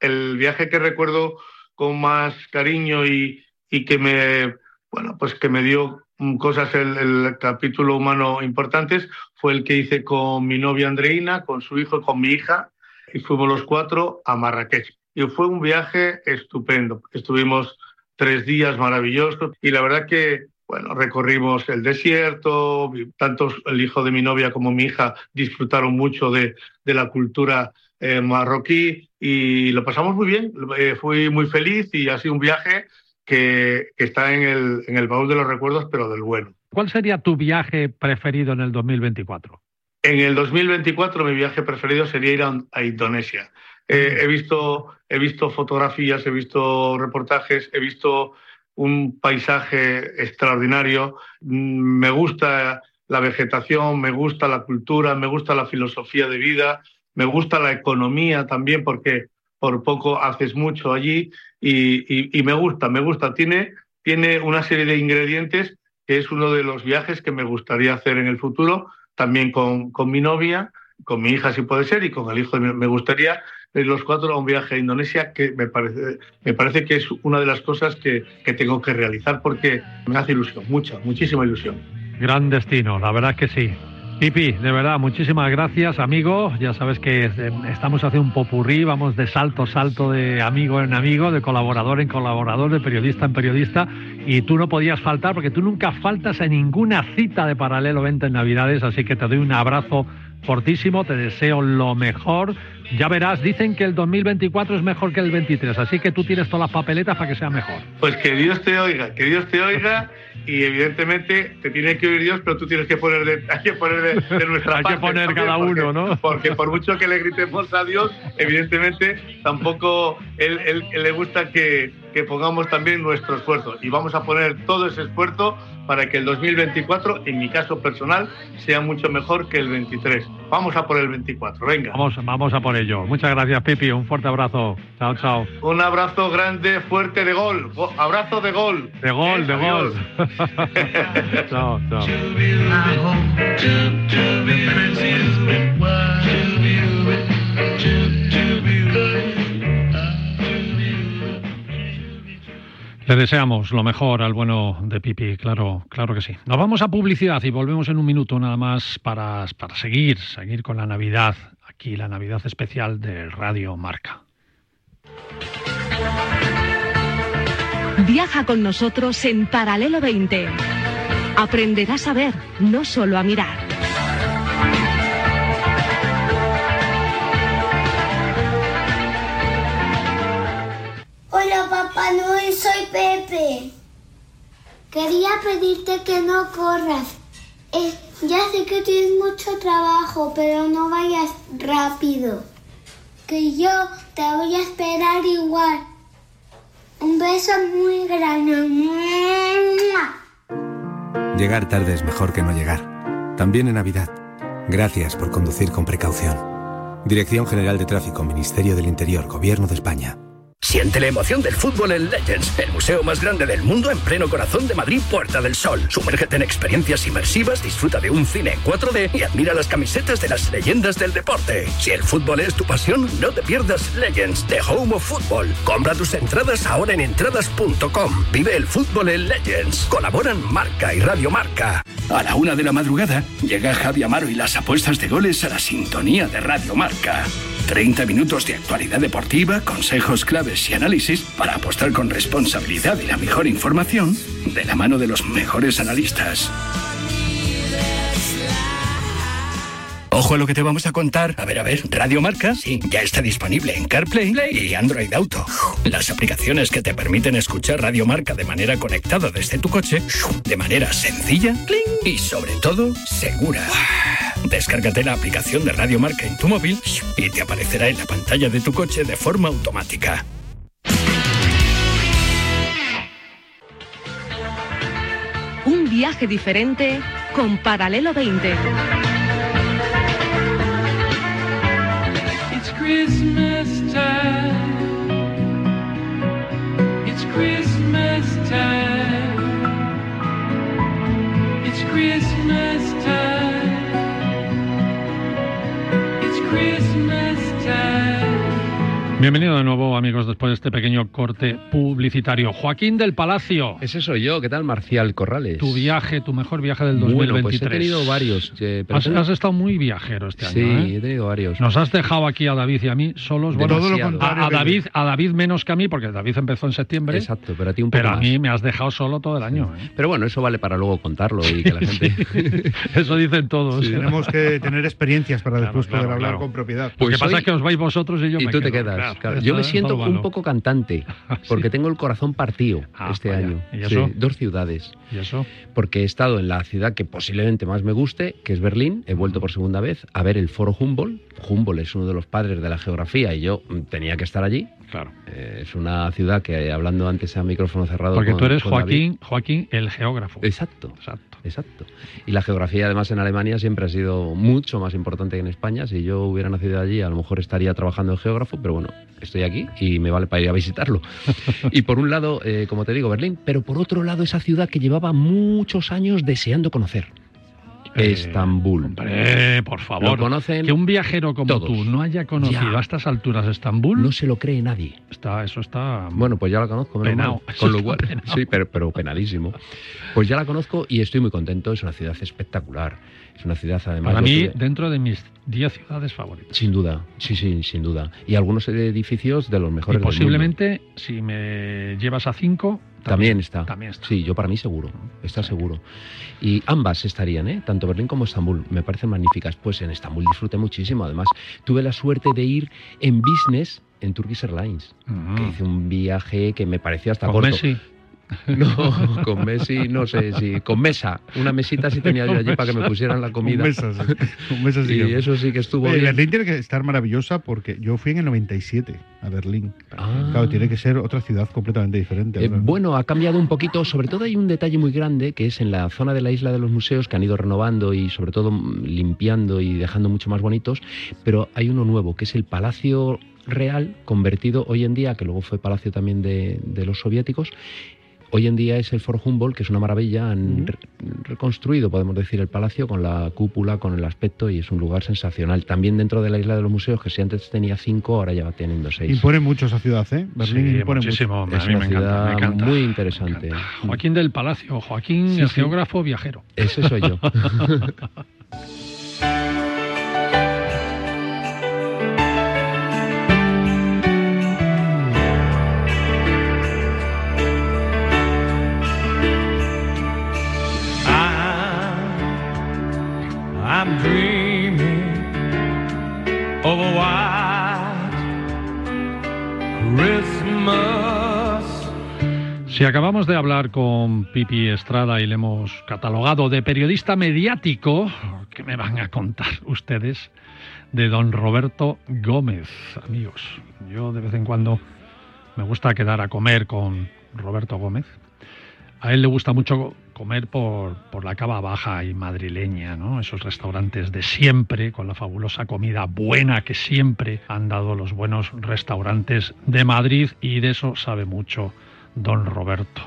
S7: el viaje que recuerdo con más cariño y, y que me, bueno, pues que me dio cosas el, el capítulo humano importantes fue el que hice con mi novia Andreina, con su hijo y con mi hija, y fuimos los cuatro a Marrakech. Y fue un viaje estupendo. Estuvimos tres días maravillosos y la verdad que bueno, recorrimos el desierto, tanto el hijo de mi novia como mi hija disfrutaron mucho de, de la cultura eh, marroquí y lo pasamos muy bien. Eh, fui muy feliz y ha sido un viaje que, que está en el, en el baúl de los recuerdos, pero del bueno.
S2: ¿Cuál sería tu viaje preferido en el 2024?
S7: En el 2024 mi viaje preferido sería ir a, a Indonesia. Eh, he, visto, he visto fotografías, he visto reportajes, he visto un paisaje extraordinario. Mm, Me gusta la vegetación, me gusta la cultura, me gusta la filosofía de vida, me gusta la economía también porque por poco haces mucho allí y, y- y me gusta, me gusta. Tiene, tiene una serie de ingredientes que es uno de los viajes que me gustaría hacer en el futuro, también con, con mi novia, con mi hija si puede ser y con el hijo me gustaría los cuatro a un viaje a Indonesia que me parece, que es una de las cosas que, que tengo que realizar porque me hace ilusión, mucha, muchísima ilusión.
S2: Gran destino, la verdad que sí. Pipi, de verdad, muchísimas gracias, amigo. Ya sabes que eh, estamos haciendo un popurrí, vamos de salto a salto de amigo en amigo, de colaborador en colaborador, de periodista en periodista, y tú no podías faltar porque tú nunca faltas en ninguna cita de Paralelo 20 en Navidades, así que te doy un abrazo fortísimo, te deseo lo mejor. Ya verás, dicen que el 2024 es mejor que el 23, así que tú tienes todas las papeletas para que sea mejor.
S7: Pues que Dios te oiga, que Dios te oiga y evidentemente te tiene que oír Dios, pero tú tienes que poner de, hay que poner de, de nuestra
S2: Hay que
S7: parte
S2: poner
S7: también,
S2: cada
S7: porque-
S2: uno, ¿no?
S7: Porque por mucho que le gritemos a Dios, evidentemente tampoco él, él- él le gusta que, que pongamos también nuestro esfuerzo. Y vamos a poner todo ese esfuerzo para que el 2024, en mi caso personal, sea mucho mejor que el 23. Vamos a por el 24, venga.
S2: Vamos, vamos a por ello. Muchas gracias, Pipi. Un fuerte abrazo. Chao, chao.
S7: Un abrazo grande, fuerte de gol. Go- abrazo de gol.
S2: De gol,
S7: Eh,
S2: de gol.
S7: adiós.
S2: chao, chao. Le deseamos lo mejor al bueno de Pipi, claro, claro que sí. Nos vamos a publicidad y volvemos en un minuto nada más para, para seguir, seguir con la Navidad, aquí la Navidad especial de Radio Marca.
S8: Viaja con nosotros en Paralelo 20. Aprenderás a ver, no solo a mirar.
S9: Hola Papá Noel, soy Pepe. Quería pedirte que no corras. Eh, ya sé que tienes mucho trabajo, pero no vayas rápido. Que yo te voy a esperar igual. Un beso muy grande.
S10: Llegar tarde es mejor que no llegar. También en Navidad. Gracias por conducir con precaución. Dirección General de Tráfico, Ministerio del Interior, Gobierno de España.
S11: Siente la emoción del fútbol en Legends, el museo más grande del mundo en pleno corazón de Madrid, Puerta del Sol. Sumérgete en experiencias inmersivas, disfruta de un cine en 4D y admira las camisetas de las leyendas del deporte. Si el fútbol es tu pasión, no te pierdas Legends, The Home of Football. Compra tus entradas ahora en entradas.com. Vive el fútbol en Legends. Colaboran Marca y Radio Marca. A la una de la madrugada llega Javi Amaro y las apuestas de goles a la sintonía de Radio Marca. 30 minutos de actualidad deportiva, consejos claves y análisis para apostar con responsabilidad y la mejor información de la mano de los mejores analistas. Ojo a lo que te vamos a contar. A ver, a ver, Radio Marca, sí, ya está disponible en CarPlay y Android Auto. Las aplicaciones que te permiten escuchar Radio Marca de manera conectada desde tu coche, de manera sencilla y sobre todo segura. Descárgate la aplicación de Radio Marca en tu móvil y te aparecerá en la pantalla de tu coche de forma automática.
S8: Un viaje diferente con Paralelo 20.
S6: It's Christmas time. It's Christmas time. It's Christmas time. Time.
S2: Bienvenido de nuevo, amigos, después de este pequeño corte publicitario. Joaquín del Palacio,
S4: Ese soy yo, ¿qué tal Marcial Corrales?
S2: tu viaje, tu mejor viaje del 2023.
S4: Bueno, pues he tenido varios. eh, pero
S2: Has,
S4: tengo-
S2: has estado muy viajero este
S4: Sí,
S2: año. ¿eh?
S4: he tenido varios.
S2: Nos has dejado aquí a David y a mí solos. Bueno,
S3: Todo lo contrario.
S2: a, a David, a David menos que a mí, porque David empezó en septiembre.
S4: Exacto, pero a ti un poco
S2: Pero a
S4: más.
S2: mí me has dejado solo todo el año. ¿eh?
S4: Pero bueno, eso vale para luego contarlo y que la gente...
S2: Eso dicen todos.
S3: Tenemos que tener experiencias para
S2: Claro,
S3: después
S2: claro,
S3: poder hablar
S2: claro.
S3: con propiedad.
S2: Lo
S4: Pues
S2: que pasa
S4: hoy-
S2: es que os vais vosotros y yo
S4: y
S2: me
S4: tú te
S2: quedo,
S4: quedas. Yo me
S2: es
S4: siento un poco cantante, porque tengo el corazón partido
S2: Ah,
S4: este
S2: vaya.
S4: año.
S2: ¿Y
S4: Sí,
S2: eso?
S4: dos ciudades.
S2: ¿Y eso?
S4: Porque he estado en la ciudad que posiblemente más me guste, que es Berlín. He vuelto por segunda vez a ver el foro Humboldt. Humboldt es uno de los padres de la geografía y yo mm, tenía que estar allí.
S2: Claro.
S4: Eh, es una ciudad que, hablando antes a micrófono cerrado.
S2: Porque
S4: con-
S2: tú eres
S4: David-
S2: Joaquín, Joaquín el geógrafo.
S4: Exacto.
S2: Exacto.
S4: Exacto. Y la geografía, además, en Alemania siempre ha sido mucho más importante que en España. Si yo hubiera nacido allí, a lo mejor estaría trabajando en geógrafo, pero bueno, estoy aquí y me vale para ir a visitarlo. y por un lado, eh, como te digo, Berlín, pero por otro lado, esa ciudad que llevaba muchos años deseando conocer.
S2: Eh,
S4: Estambul.
S2: Hombre, por
S4: Lo
S2: favor.
S4: conocen
S2: Que un viajero como
S4: todos.
S2: tú no haya conocido
S4: Ya.
S2: a estas alturas Estambul,
S4: No se lo cree nadie.
S2: está, eso está...
S4: Bueno, pues ya la conozco, mal. Con lo cual,
S2: penao.
S4: sí, pero, pero penadísimo. Pues ya la conozco y estoy muy contento. Es una ciudad espectacular. Es una ciudad, además.
S2: Para mí, dentro de mis 10 ciudades favoritas.
S4: Sin duda, sí, sí, sin duda. Y algunos edificios de los
S2: Y
S4: mejores del mundo.
S2: posiblemente, si me llevas a 5,
S4: También, está.
S2: También está.
S4: Sí, yo para mí seguro. Está seguro. Y ambas estarían, ¿eh? Tanto Berlín como Estambul. Me parecen magníficas. Pues en Estambul disfruté muchísimo. Además, tuve la suerte de ir en business en Turkish Airlines. Que hice un viaje que me pareció hasta
S2: Con
S4: corto.
S2: Messi.
S4: No, con Messi, no sé si. Con mesa. Una mesita sí tenía yo allí para que me pusieran la comida.
S3: Con mesas, sí. Con mesas sí
S4: y eso sí que estuvo
S3: Oye,
S4: bien.
S3: Berlín tiene que estar maravillosa porque yo fui en el 97 a Berlín.
S4: Ah.
S3: Claro, tiene que ser otra ciudad completamente diferente.
S4: Eh, bueno, ha cambiado un poquito. Sobre todo hay un detalle muy grande que es en la zona de la isla de los museos que han ido renovando y sobre todo mm, limpiando y dejando mucho más bonitos. Pero hay uno nuevo que es el Palacio Real convertido hoy en día, que luego fue palacio también de, de los soviéticos. Hoy en día es el Fort Humboldt, que es una maravilla. Han re- reconstruido, podemos decir, el palacio con la cúpula, con el aspecto y es un lugar sensacional. También dentro de la isla de los museos, que si antes tenía cinco, ahora ya va teniendo seis.
S3: Impone mucho esa ciudad, ¿eh? Berlín
S2: Sí,
S3: impone
S2: muchísimo.
S3: mucho.
S2: A
S4: Es
S2: mí
S4: una
S2: me encanta,
S4: ciudad
S2: me encanta.
S4: muy interesante.
S2: Joaquín del Palacio, Joaquín,
S4: Sí,
S2: el
S4: sí.
S2: geógrafo viajero.
S4: Ese soy yo.
S2: Si acabamos de hablar con Pipi Estrada y le hemos catalogado de periodista mediático, ¿qué me van a contar ustedes de don Roberto Gómez, amigos? Yo de vez en cuando me gusta quedar a comer con Roberto Gómez. A él le gusta mucho comer por, por la cava baja y madrileña, ¿no? Esos restaurantes de siempre, con la fabulosa comida buena que siempre han dado los buenos restaurantes de Madrid y de eso sabe mucho don Roberto.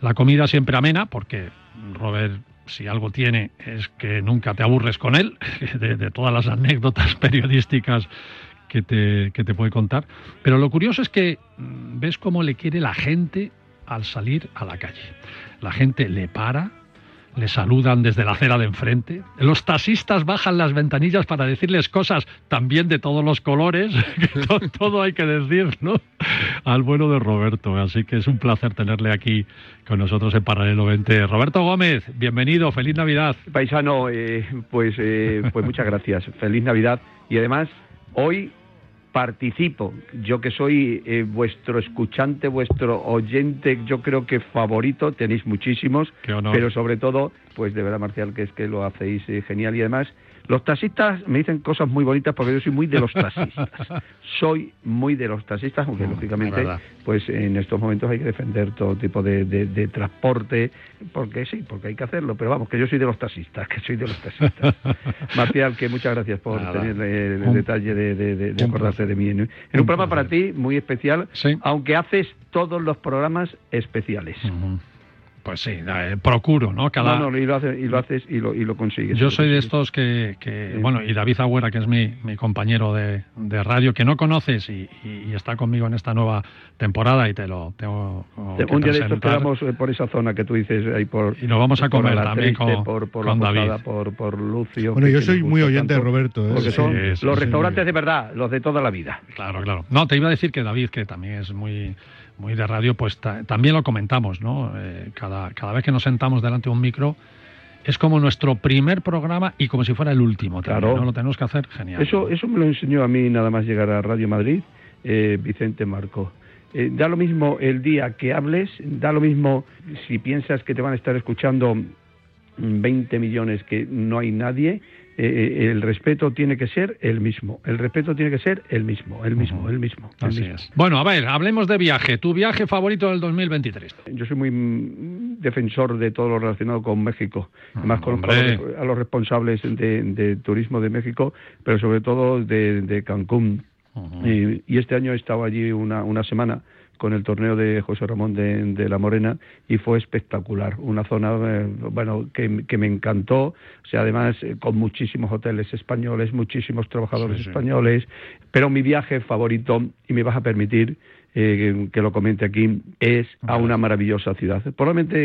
S2: La comida siempre amena, porque Robert, si algo tiene, es que nunca te aburres con él, de, todas las anécdotas periodísticas que te, que te puede contar. Pero lo curioso es que mm, ves cómo le quiere la gente al salir a la calle. La gente le para, le saludan desde la acera de enfrente. Los bajan las ventanillas para decirles cosas también de todos los colores. que to- todo hay que decir, ¿no? Al bueno de Roberto. Así que es un placer tenerle aquí con nosotros en Paralelo 20. Roberto Gómez, bienvenido, feliz Navidad.
S12: Paisano, eh, pues, eh, pues muchas gracias. Feliz Navidad. Y además, hoy participo. Yo que soy eh, vuestro escuchante, vuestro oyente, yo creo que favorito, tenéis muchísimos, pero sobre todo, pues de verdad, Marcial, que es que lo hacéis eh, genial. Y además, los taxistas me dicen cosas muy bonitas porque yo soy muy de los taxistas. soy muy de los taxistas, aunque lógicamente,
S2: verdad.
S12: pues en estos momentos hay que defender todo tipo de, de- de transporte, porque sí, porque hay que hacerlo, pero vamos, que yo soy de los taxistas, que soy de los taxistas. Marcial, que muchas gracias por
S2: Nada.
S12: tener eh, el,
S2: Un-
S12: detalle de, de, de- acordarte mí. En,
S2: Un
S12: un programa para ti muy especial,
S2: Sí.
S12: aunque haces todos los programas especiales.
S2: Ujú. Pues sí, eh, procuro, ¿no? Cada,
S12: No, no, y lo haces y lo, haces y lo, y lo consigues.
S2: Yo soy de estos que, que-
S12: Sí.
S2: bueno, y David Agüera, que es mi, mi compañero de, de radio, que no conoces y, y- y está conmigo en esta nueva temporada y te lo tengo que
S12: un día de estos quedamos eh, por esa zona que tú dices ahí por
S2: Y nos vamos a comer
S12: la
S2: también
S12: Triste,
S2: con-
S12: por, por
S2: con David.
S12: Posada, por, por Lucio
S3: Bueno, yo soy muy oyente de Roberto. ¿eh?
S12: porque
S2: Sí,
S12: son
S2: sí,
S12: los
S2: sí.
S12: restaurantes de verdad los de toda la vida
S2: Claro, claro. No, te iba a decir que David, que también es muy, muy de radio, pues ta- también lo comentamos, ¿no? Eh, cada, cada vez que nos sentamos delante de un micro, es como nuestro primer programa y como si fuera el último. también,
S12: Claro.
S2: ¿no? Lo tenemos que hacer genial.
S12: Eso, eso me lo enseñó a mí nada más llegar a Radio Madrid, eh, Vicente Marco. Eh, da lo mismo el día que hables, da lo mismo si piensas que te van a estar escuchando mm, 20 millones que no hay nadie, eh, eh, el respeto tiene que ser el mismo, el respeto tiene que ser el mismo, el mismo, el mismo. el
S2: Así
S12: mismo.
S2: es. Bueno, a ver, hablemos de viaje. Tu viaje favorito del 2023.
S12: Yo soy muy defensor de todo lo relacionado con México. Además, conozco a los, responsables de, de turismo de México, pero sobre todo de, de Cancún. y, y este año he estado allí una, una semana con el torneo de José Ramón de, de la Morena y fue espectacular. Una zona, eh, bueno, que, que me encantó. O sea, además, eh, con muchísimos hoteles españoles, muchísimos trabajadores
S2: Sí, sí.
S12: españoles. Pero mi viaje favorito, y me vas a permitir, eh, que lo comente aquí, es a una maravillosa ciudad. Probablemente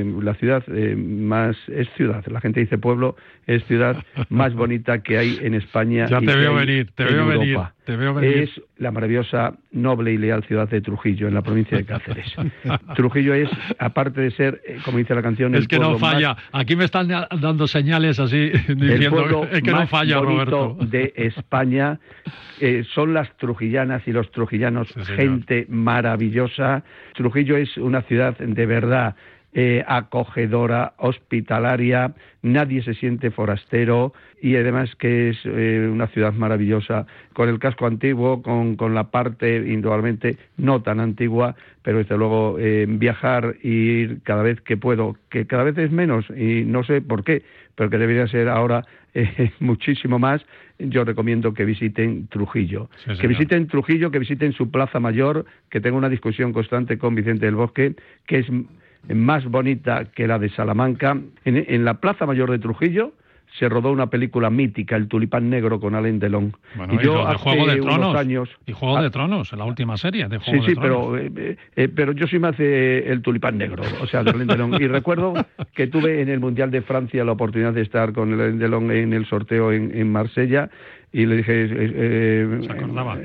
S12: eh, la ciudad eh, más es ciudad, la gente dice pueblo, es ciudad más bonita que hay en España.
S2: Ya
S12: y
S2: te veo venir, te veo venir, te veo venir.
S12: Es la maravillosa, noble y leal ciudad de Trujillo, en la provincia de Cáceres. Trujillo es, aparte de ser, eh, como dice la canción,
S2: Es
S12: el
S2: que no
S12: más-
S2: falla. Aquí me están dando señales así diciendo es que no
S12: más
S2: falla, Roberto.
S12: de España son las trujillanas y los trujillanos, gente maravillosa. Trujillo es una ciudad de verdad eh, acogedora, hospitalaria, nadie se siente forastero y además que es eh, una ciudad maravillosa con el casco antiguo, con, con la parte indudablemente no tan antigua, pero desde luego eh, viajar y ir cada vez que puedo, que cada vez es menos y no sé por qué, pero que debería ser ahora muchísimo más, yo recomiendo que visiten Trujillo.
S2: Sí,
S12: que visiten Trujillo, que visiten su Plaza Mayor, que tengo una discusión constante con Vicente del Bosque, que es más bonita que la de Salamanca. En, en la Plaza Mayor de Trujillo se rodó una película mítica, El Tulipán Negro, con Alain Delon.
S2: Bueno,
S12: y yo
S2: lo de
S12: hace
S2: Juego de
S12: unos
S2: Tronos.
S12: años...
S2: Y Juego
S12: Ah,
S2: de Tronos, en la última serie de
S12: Sí,
S2: Juego
S12: sí,
S2: de Tronos.
S12: pero, eh, eh, pero yo soy más de el tulipán negro, o sea, de Alain Delon. Y recuerdo que tuve en el Mundial de Francia la oportunidad de estar con Alain Delon en el sorteo en, en Marsella y le dije... eh, eh,
S2: Se acordaba.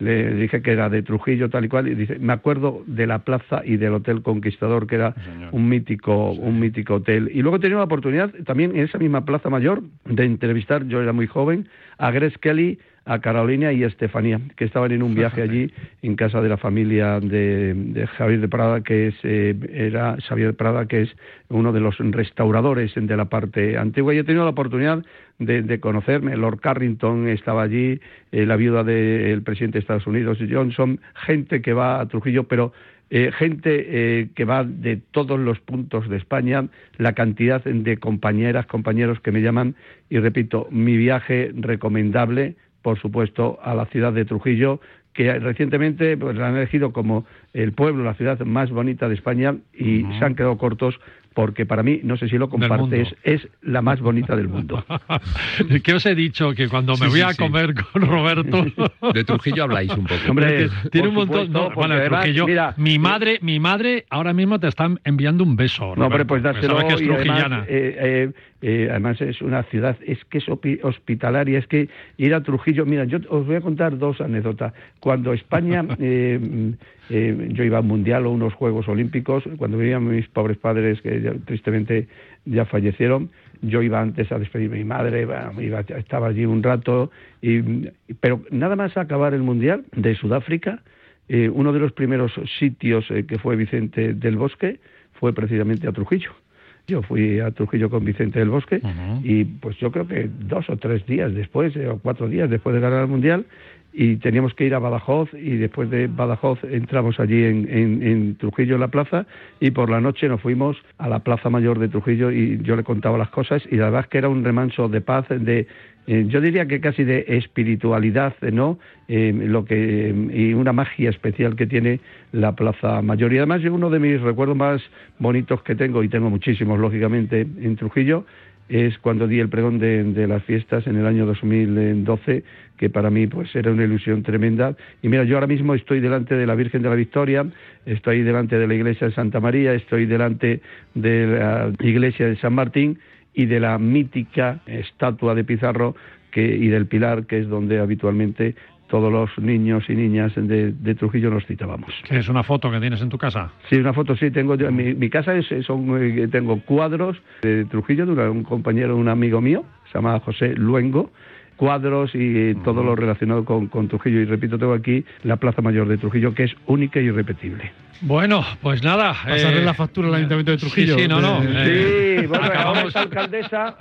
S12: Le dije que era de Trujillo tal y cual y dice me acuerdo de la plaza y del hotel Conquistador que era un mítico un mítico hotel y luego he tenido la oportunidad también en esa misma plaza mayor de entrevistar yo era muy joven a Grace Kelly a Carolina y a Estefanía que estaban en un viaje allí en casa de la familia de, de Javier de Prada que es eh, era Xavier Prada que es uno de los restauradores de la parte antigua. Y he tenido la oportunidad de, de conocerme. Lord Carrington estaba allí, eh, la viuda del presidente de Estados Unidos, Johnson, gente que va a Trujillo, pero eh, gente eh, que va de todos los puntos de España, la cantidad de compañeras, compañeros que me llaman, y repito, mi viaje recomendable, por supuesto, a la ciudad de Trujillo, que recientemente pues, la han elegido como el pueblo, la ciudad más bonita de España, y se han quedado cortos porque para mí, no sé si lo compartes, es la más bonita del mundo.
S2: ¿Qué os he dicho? Que cuando me
S4: Sí,
S2: voy
S4: sí,
S2: a
S4: sí.
S2: comer con Roberto...
S4: De Trujillo habláis un poco.
S12: Hombre,
S2: tiene un montón...
S12: supuesto,
S2: no, bueno,
S12: además,
S2: Trujillo,
S12: mira,
S2: mi madre, mi madre ahora mismo te está enviando un beso,
S12: No, hombre, pues
S2: sabe que es
S12: además, eh, eh, eh, además es una ciudad, es que es hospitalaria, es que ir a Trujillo, mira, yo os voy a contar dos anécdotas. Cuando España, eh, yo iba a un mundial o unos Juegos Olímpicos, cuando vivían mis pobres padres, que ya, tristemente ya fallecieron, yo iba antes a despedirme de mi madre, bueno, iba- estaba allí un rato, y, pero nada más acabar el mundial de Sudáfrica, eh, uno de los primeros sitios eh, que fue Vicente del Bosque fue precisamente a Trujillo. Yo fui a Trujillo con Vicente del Bosque y pues yo creo que dos o tres días después, eh, o cuatro días después de ganar el Mundial, y teníamos que ir a Badajoz y después de Badajoz entramos allí en, en- en Trujillo en la plaza y por la noche nos fuimos a la Plaza Mayor de Trujillo y yo le contaba las cosas y la verdad es que era un remanso de paz, de eh, yo diría que casi de espiritualidad, ¿no? Eh, lo que y una magia especial que tiene la Plaza Mayor y además uno de mis recuerdos más bonitos que tengo y tengo muchísimos lógicamente en Trujillo es cuando di el pregón de, de las fiestas en el año 2012, que para mí pues era una ilusión tremenda. Y mira, yo ahora mismo estoy delante de la Virgen de la Victoria, estoy delante de la iglesia de Santa María, estoy delante de la iglesia de San Martín y de la mítica estatua de Pizarro que, y del Pilar, que es donde habitualmente todos los niños y niñas de, de Trujillo nos citábamos.
S2: ¿Qué es una foto que tienes en tu casa?
S12: Sí, una foto sí tengo. yo- mi, mi casa es, son, eh, tengo cuadros de Trujillo de un compañero, un amigo mío, se llama José Luengo. Cuadros y eh, todo lo relacionado con, con Trujillo. Y repito, tengo aquí la Plaza Mayor de Trujillo, que es única y irrepetible.
S2: Bueno, pues nada.
S3: Pasarle
S2: eh,
S3: la factura al Ayuntamiento de Trujillo.
S2: Sí, sí, no, no.
S3: De-
S2: eh,
S12: Sí, bueno,
S2: acabamos,
S12: alcaldesa.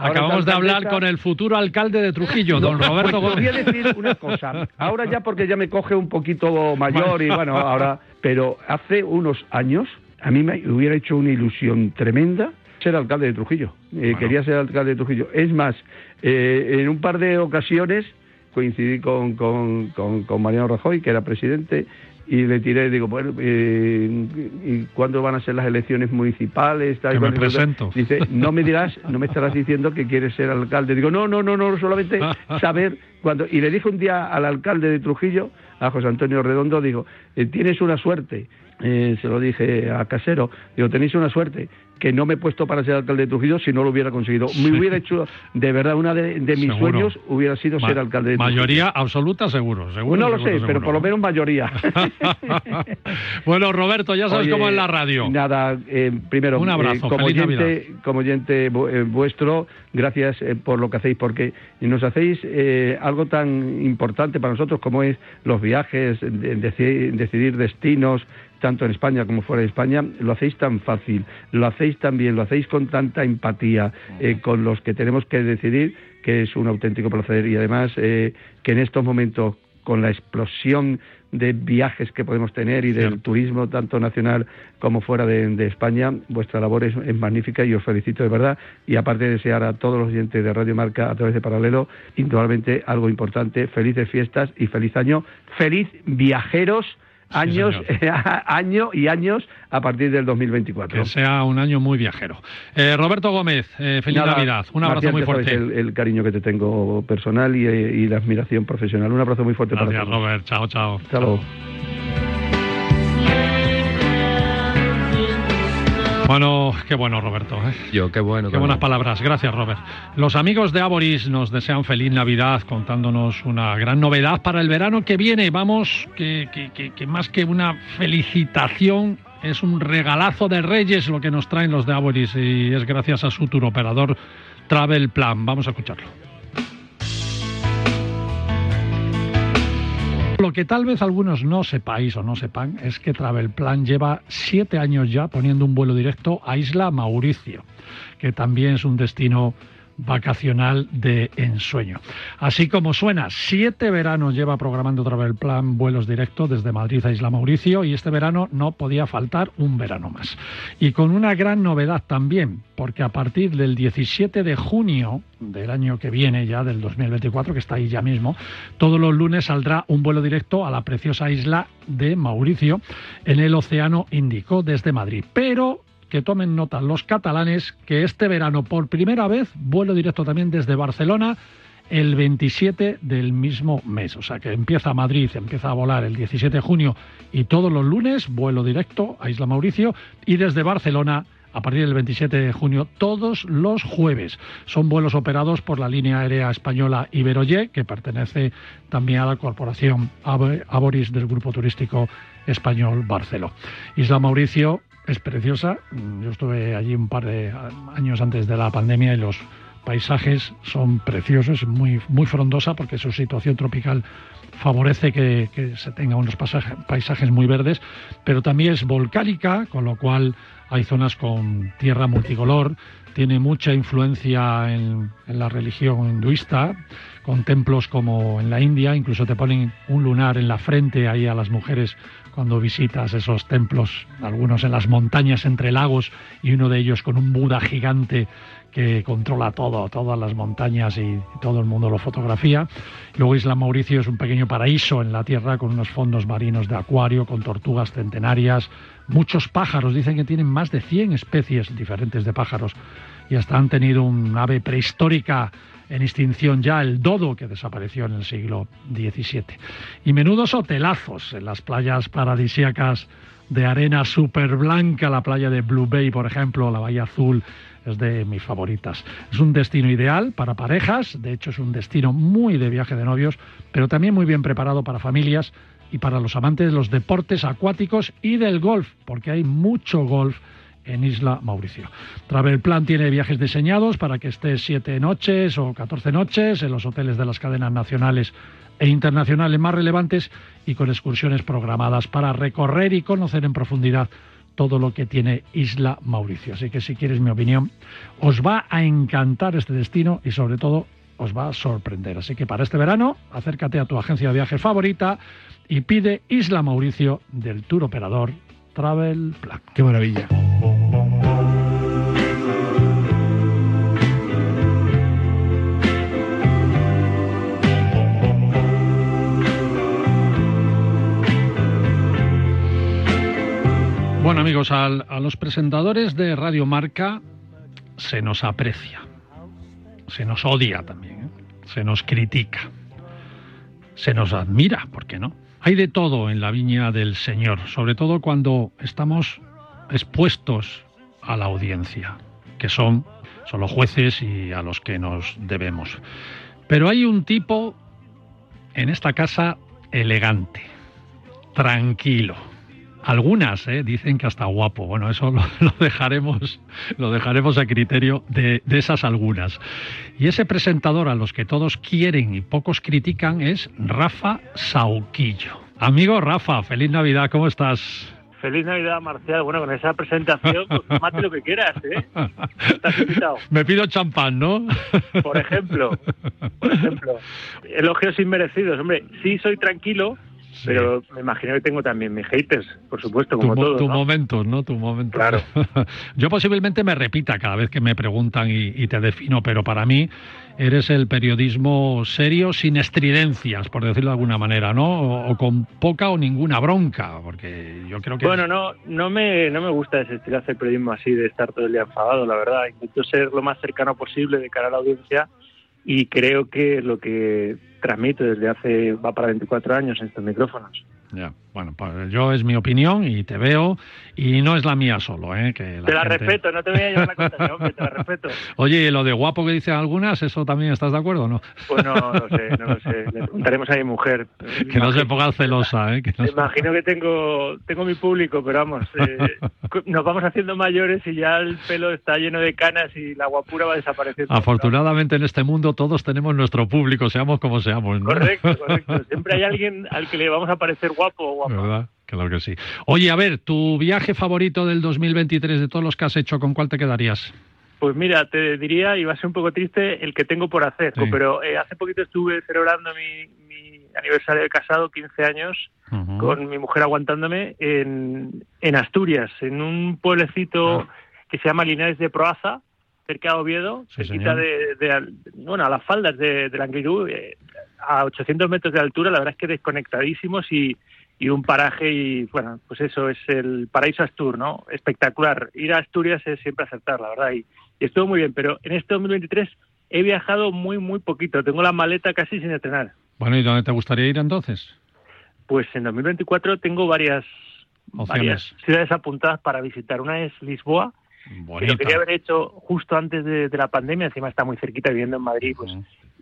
S2: de hablar con el futuro alcalde de Trujillo, don Roberto
S12: Pues, os voy a
S2: Gómez.
S12: decir una cosa. Ahora ya porque ya me coge un poquito mayor y bueno, ahora... Pero hace unos años a mí me hubiera hecho una ilusión tremenda ser alcalde de Trujillo. Eh, Quería ser alcalde de Trujillo. Es más, eh, en un par de ocasiones coincidí con, con, con, con Mariano Rajoy, que era presidente, y le tiré, digo, bueno, eh, ¿y cuándo van a ser las elecciones municipales? Tal, y
S2: Que me
S12: y
S2: presento.
S12: Dice, no me dirás, no me estarás diciendo que quieres ser alcalde. Digo, no, no, no, no, solamente saber cuándo. Y le dije un día al alcalde de Trujillo, a José Antonio Redondo, digo, eh, tienes una suerte, eh, se lo dije a Casero, digo, tenéis una suerte, que no me he puesto para ser alcalde de Trujillo si no lo hubiera conseguido. Me hubiera hecho, de verdad, una de, de mis
S2: Seguro.
S12: sueños hubiera sido
S2: Ma-
S12: ser alcalde de Trujillo.
S2: Mayoría absoluta, seguro. seguro
S12: no lo
S2: seguro,
S12: sé, pero por lo menos mayoría.
S2: bueno, Roberto, ya sabes
S12: Oye,
S2: cómo es la radio.
S12: Nada, eh, primero,
S2: Un abrazo,
S12: eh, como,
S2: feliz
S12: oyente, como oyente eh, vuestro, gracias eh, por lo que hacéis, porque nos hacéis eh, algo tan importante para nosotros como es los viajes, de- deci- decidir destinos, tanto en España como fuera de España, lo hacéis tan fácil, lo hacéis tan bien, lo hacéis con tanta empatía eh, con los que tenemos que decidir, que es un auténtico placer y además eh, que en estos momentos con la explosión de viajes que podemos tener y del turismo tanto nacional como fuera de, de España, vuestra labor es, es magnífica y os felicito de verdad. Y aparte de desear a todos los oyentes de Radio Marca a través de Paralelo, indudablemente algo importante, felices fiestas y feliz año, feliz viajeros, años, año y años a partir del 2024.
S2: Que sea un año muy viajero. Eh, Roberto Gómez, eh, feliz
S12: Nada,
S2: Navidad. Un abrazo
S12: Marcial,
S2: muy fuerte.
S12: El, el cariño que te tengo personal y, eh, y la admiración profesional. Un abrazo muy fuerte
S2: Gracias,
S12: para todos.
S2: Robert. Chao, chao.
S12: Hasta luego.
S2: Bueno, qué bueno, Roberto. ¿eh?
S4: Yo, qué bueno.
S2: Qué buenas palabras. Gracias, Robert. Los amigos de Aboris nos desean feliz Navidad contándonos una gran novedad para el verano que viene. Vamos, que, que- que- que más que una felicitación, es un regalazo de Reyes lo que nos traen los de Aboris y es gracias a su tour operador Travel Plan. Vamos a escucharlo. Lo que tal vez algunos no sepáis o no sepan es que Travel Plan lleva siete años ya poniendo un vuelo directo a Isla Mauricio, que también es un destino vacacional de ensueño. Así como suena, siete veranos lleva programando Travel Plan vuelos directos desde Madrid a Isla Mauricio y este verano no podía faltar un verano más. Y con una gran novedad también, porque a partir del 17 de junio del año que viene, ya del 2024, que está ahí ya mismo, todos los lunes saldrá un vuelo directo a la preciosa isla de Mauricio en el Océano Índico desde Madrid. Pero que tomen nota los catalanes que este verano por primera vez vuelo directo también desde Barcelona el 27 del mismo mes. O sea que empieza Madrid, empieza a volar el 17 de junio y todos los lunes vuelo directo a Isla Mauricio y desde Barcelona a partir del 27 de junio todos los jueves. Son vuelos operados por la línea aérea española Iberoye, que pertenece también a la corporación Abo- Aboris del grupo turístico español Barceló. Isla Mauricio es preciosa. Yo estuve allí un par de años antes de la pandemia y los paisajes son preciosos, muy, muy frondosa porque su situación tropical favorece que, se tenga unos paisajes muy verdes, pero también es volcánica, con lo cual hay zonas con tierra multicolor, tiene mucha influencia en, en la religión hinduista, con templos como en la India, incluso te ponen un lunar en la frente ahí a las mujeres cuando visitas esos templos, algunos en las montañas entre lagos y uno de ellos con un Buda gigante que controla todo, todas las montañas y todo el mundo lo fotografía. Luego Isla Mauricio es un pequeño paraíso en la tierra con unos fondos marinos de acuario, con tortugas centenarias, muchos pájaros, dicen que tienen más de 100 especies diferentes de pájaros y hasta han tenido un ave prehistórica en extinción ya, el dodo, que desapareció en el siglo XVII. Y menudos hotelazos en las playas paradisíacas de arena súper blanca, la playa de Blue Bay, por ejemplo, la Bahía Azul, es de mis favoritas. Es un destino ideal para parejas, de hecho es un destino muy de viaje de novios, pero también muy bien preparado para familias y para los amantes de los deportes acuáticos y del golf, porque hay mucho golf en Isla Mauricio. Travel Plan tiene viajes diseñados para que estés siete noches o 14 noches en los hoteles de las cadenas nacionales e internacionales más relevantes y con excursiones programadas para recorrer y conocer en profundidad todo lo que tiene Isla Mauricio. Así que si quieres mi opinión, os va a encantar este destino y sobre todo os va a sorprender. Así que para este verano, acércate a tu agencia de viajes favorita y pide Isla Mauricio del tour operador Travel Plan.
S3: Qué maravilla.
S2: Bueno amigos, a los presentadores de Radio Marca se nos aprecia, se nos odia también, ¿eh? se nos critica, se nos admira, ¿por qué no? Hay de todo en la viña del Señor, sobre todo cuando estamos expuestos a la audiencia, que son, son los jueces y a los que nos debemos. Pero hay un tipo en esta casa elegante, tranquilo. Algunas ¿eh? dicen que hasta guapo. Bueno, eso lo, lo dejaremos, lo dejaremos a criterio de, de esas algunas. Y ese presentador a los que todos quieren y pocos critican es Rafa Sauquillo. Amigo Rafa, feliz Navidad, ¿cómo estás?
S13: Feliz Navidad, Marcial. Bueno, con esa presentación, pues tómate lo que quieras, ¿eh? Estás invitado.
S2: Me pido champán, ¿no?
S13: Por ejemplo, por ejemplo, elogios inmerecidos. Hombre, sí soy tranquilo, pero me imagino que tengo también mis haters, por supuesto,
S2: tu,
S13: como
S2: mo-
S13: todos.
S2: tu
S13: ¿no?
S2: momento, ¿no? Tu momento.
S13: Claro.
S2: Yo posiblemente me repita cada vez que me preguntan y, y te defino, pero para mí eres el periodismo serio sin estridencias, por decirlo de alguna manera, ¿no? O, o con poca o ninguna bronca, porque yo creo que...
S13: Bueno, no, no me, no me gusta ese estilo de hacer periodismo así, de estar todo el día enfadado, la verdad. Intento ser lo más cercano posible de cara a la audiencia y creo que lo que transmito desde hace, va para 24 años en estos micrófonos.
S2: Ya, bueno, pues yo es mi opinión y te veo y no es la mía solo, ¿eh? Que
S13: te la
S2: gente-
S13: respeto, no te voy a llevar la contraria, te la respeto.
S2: Oye, ¿y lo de guapo que dicen algunas, ¿eso también estás de acuerdo o no?
S13: Pues no, no sé, no lo sé. Le preguntaremos a mi mujer.
S2: Que no se ponga celosa, ¿eh? Que no
S13: Me
S2: se-
S13: imagino que tengo tengo mi público, pero vamos, eh, nos vamos haciendo mayores y ya el pelo está lleno de canas y la guapura va desapareciendo.
S2: Afortunadamente en este mundo todos tenemos nuestro público, seamos como seamos, ¿no?
S13: Correcto, correcto. Siempre hay alguien al que le vamos a parecer guapo o guapa.
S2: ¿Verdad? Claro que sí. Oye, a ver, tu viaje favorito del 2023 de todos los que has hecho, ¿con cuál te quedarías?
S13: Pues mira, te diría, y va a ser un poco triste, el que tengo por hacer,
S2: Sí.
S13: pero eh, hace poquito estuve celebrando mi, mi aniversario de casado, 15 años, con mi mujer aguantándome en, en Asturias, en un pueblecito que se llama Linares de Proaza, cerca de Oviedo,
S2: Sí,
S13: cerquita de, de bueno, a las faldas de, de eh, a 800 metros de altura, la verdad es que desconectadísimos y, y un paraje y, bueno, pues eso es el paraíso Astur, ¿no? Espectacular. Ir a Asturias es siempre acertar, la verdad, y, y estuvo muy bien, pero en este 2023 he viajado muy, muy poquito, tengo la maleta casi sin estrenar.
S2: Bueno, ¿y dónde te gustaría ir entonces?
S13: Pues en 2024 tengo varias, varias ciudades apuntadas para visitar. Una es Lisboa, que
S2: Bonita.
S13: lo quería haber hecho justo antes de, de la pandemia, encima está muy cerquita viviendo en Madrid. Pues.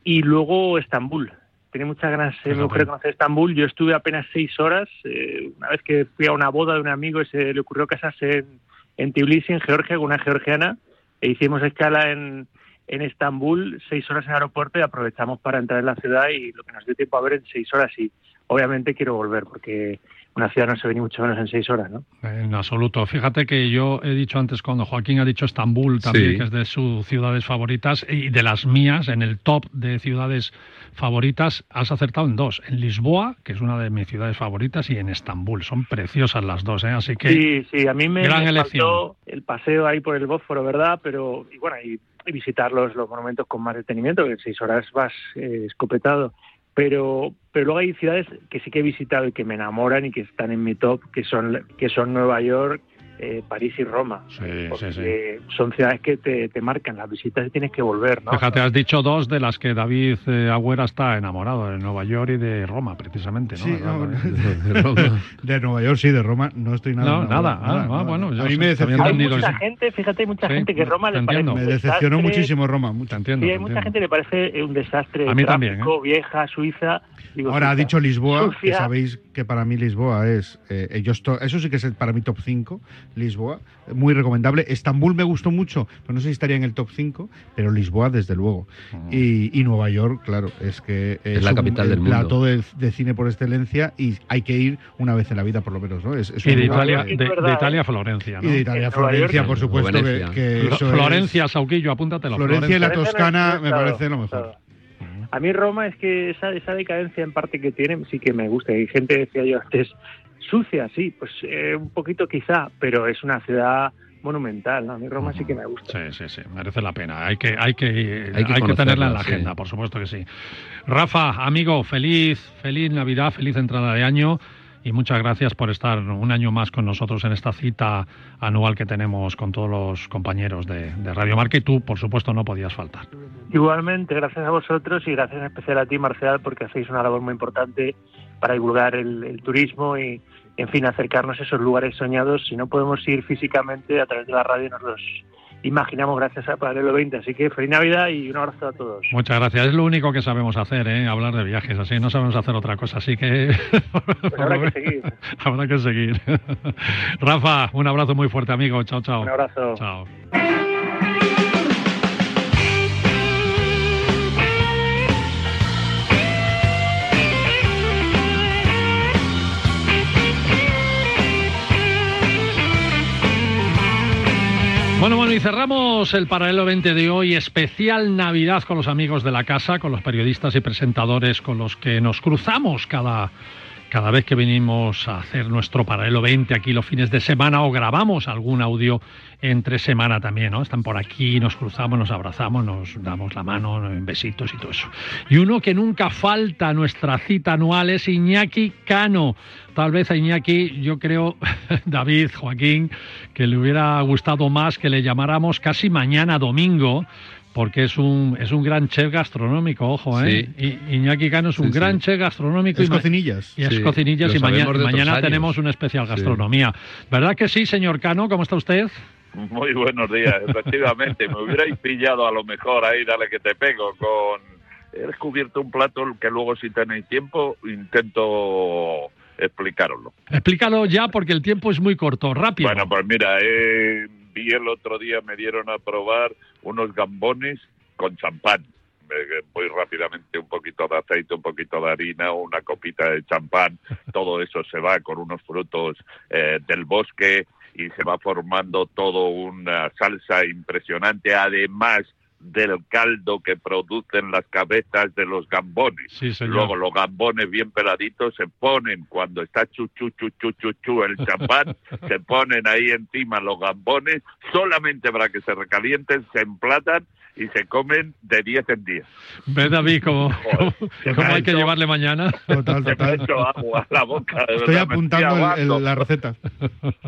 S13: Y luego Estambul. Tiene muchas ganas eh, de conocer Estambul. Yo estuve apenas seis horas. eh, una vez que fui a una boda de un amigo y se le ocurrió casarse en, en Tbilisi, en Georgia, con una georgiana, e hicimos escala en, en Estambul, seis horas en el aeropuerto y aprovechamos para entrar en la ciudad y lo que nos dio tiempo a ver en seis horas. Y obviamente quiero volver porque una ciudad no se ve ni mucho menos en seis horas, ¿no?
S2: En absoluto. Fíjate que yo he dicho antes, cuando Joaquín ha dicho Estambul también,
S4: Sí.
S2: que es de sus ciudades favoritas, y de las mías, en el top de ciudades favoritas, has acertado en dos. En Lisboa, que es una de mis ciudades favoritas, y en Estambul. Son preciosas las dos, ¿eh? Así que...
S13: Sí, sí, a mí me,
S2: Gran
S13: me faltó el paseo ahí por el Bósforo, ¿verdad? Pero, y bueno, y, y visitar los, los monumentos con más detenimiento, que en seis horas vas eh, escopetado. Pero, pero luego hay ciudades que sí que he visitado y que me enamoran y que están en mi top, que son, que son Nueva York, eh, París y Roma.
S2: Sí, sí, sí.
S13: Eh, son ciudades que te, te marcan las visitas y tienes que volver, ¿no?
S2: Fíjate, has dicho dos de las que David eh, Agüera está enamorado, de Nueva York y de Roma, precisamente, ¿no?
S3: De Nueva York sí, de Roma no estoy nada.
S2: No,
S3: enamorado,
S2: nada. Ah, ah, bueno, yo
S3: a mí me decepcionó,
S13: hay mucha gente, fíjate, hay mucha
S2: Sí,
S13: gente que Roma le parece
S2: entiendo.
S13: un
S3: me decepcionó
S13: desastre.
S3: muchísimo Roma. mucho.
S2: Te entiendo.
S13: Sí, hay mucha gente que le parece un desastre.
S2: A mí también,
S13: tráfico, vieja, Suiza. Digo,
S3: Ahora ha dicho Lisboa, que sabéis que para mí Lisboa es. eh, yo esto- eso sí que es el- para mí top 5, Lisboa. Muy recomendable. Estambul me gustó mucho, pero no sé si estaría en el top 5, pero Lisboa, desde luego. Y, y Nueva York, claro, es que
S4: Es la
S3: un-
S4: capital
S3: el
S4: del mundo.
S3: plato de, de cine por excelencia y hay que ir una vez en la vida, por lo menos, ¿no? Es, es
S2: Y de Italia, de,
S13: ¿eh?
S2: Italia a Florencia, ¿no?
S3: Y de Italia,
S13: Nueva
S3: Florencia,
S13: York,
S3: por supuesto, que, que eso es-
S2: Florencia, Sauquillo, apúntatelo.
S3: Florencia y la
S13: Florencia
S3: Toscana me parece lo mejor.
S13: A mí Roma es que esa, esa decadencia en parte que tiene sí que me gusta. Hay gente decía yo antes, sucia, sí, pues eh, un poquito quizá, pero es una ciudad monumental. ¿no? A mí Roma sí que me gusta.
S2: Sí, sí, sí, merece la pena. Hay que, hay que, hay
S4: Hay que
S2: tenerla en la
S4: sí.
S2: agenda, por supuesto que sí. Rafa, amigo, feliz, feliz Navidad, feliz entrada de año y muchas gracias por estar un año más con nosotros en esta cita anual que tenemos con todos los compañeros de, Radio Marca y tú, por supuesto, no podías faltar.
S13: Igualmente, gracias a vosotros y gracias en especial a ti, Marcial, porque hacéis una labor muy importante para divulgar el, el turismo y, en fin, acercarnos a esos lugares soñados. Si no podemos ir físicamente, a través de la radio nos los imaginamos gracias a Paralelo 20. Así que feliz Navidad y un abrazo a todos.
S2: Muchas gracias. Es lo único que sabemos hacer, ¿eh? hablar de viajes. Así no sabemos hacer otra cosa. Así que
S13: Pues habrá que seguir.
S2: habrá que seguir. Rafa, un abrazo muy fuerte, amigo. Chao, chao.
S13: Un abrazo.
S2: Chao. Bueno, bueno, y cerramos el paralelo 20 de hoy, especial Navidad con los amigos de la casa, con los periodistas y presentadores con los que nos cruzamos cada, cada vez que venimos a hacer nuestro paralelo 20 aquí los fines de semana o grabamos algún audio entre semana también, ¿no? Están por aquí, nos cruzamos, nos abrazamos, nos damos la mano besitos y todo eso. Y uno que nunca falta a nuestra cita anual es Iñaki Cano. Tal vez a Iñaki, yo creo, David, Joaquín, que le hubiera gustado más que le llamáramos casi mañana domingo, porque es un, es un gran chef gastronómico, ojo, ¿eh? I- Iñaki Cano es un
S3: Sí, sí.
S2: gran chef gastronómico.
S3: Es
S2: y
S3: cocinillas.
S2: Y es
S3: Sí,
S2: cocinillas
S3: lo
S2: y mañana, mañana tenemos una especial
S3: Sí.
S2: gastronomía. ¿Verdad que sí, señor Cano? ¿Cómo está usted?
S14: Muy buenos días, efectivamente. Me hubierais pillado a lo mejor ahí, dale que te pego, con... He descubierto un plato que luego si tenéis tiempo intento explicaroslo.
S2: Explícalo ya porque el tiempo es muy corto, rápido.
S14: Bueno, pues mira, eh, vi el otro día, me dieron a probar unos gambones con champán. Eh, Muy rápidamente, un poquito de aceite, un poquito de harina, una copita de champán, todo eso se va con unos frutos eh, del bosque y se va formando todo una salsa impresionante, además del caldo que producen las cabezas de los gambones.
S2: Sí, señor.
S14: Luego los gambones bien peladitos se ponen cuando está chu chu chu chu chu chu el champán, se ponen ahí encima los gambones solamente para que se recalienten, se emplatan y se comen de 10 en 10.
S2: ¿Ves, David, cómo, cómo-
S14: se
S2: hay que
S14: hecho-
S2: llevarle mañana?
S3: Total,
S14: Se me ha hecho agua a la boca. de
S3: Estoy
S14: verdad,
S3: apuntando el- el- la receta.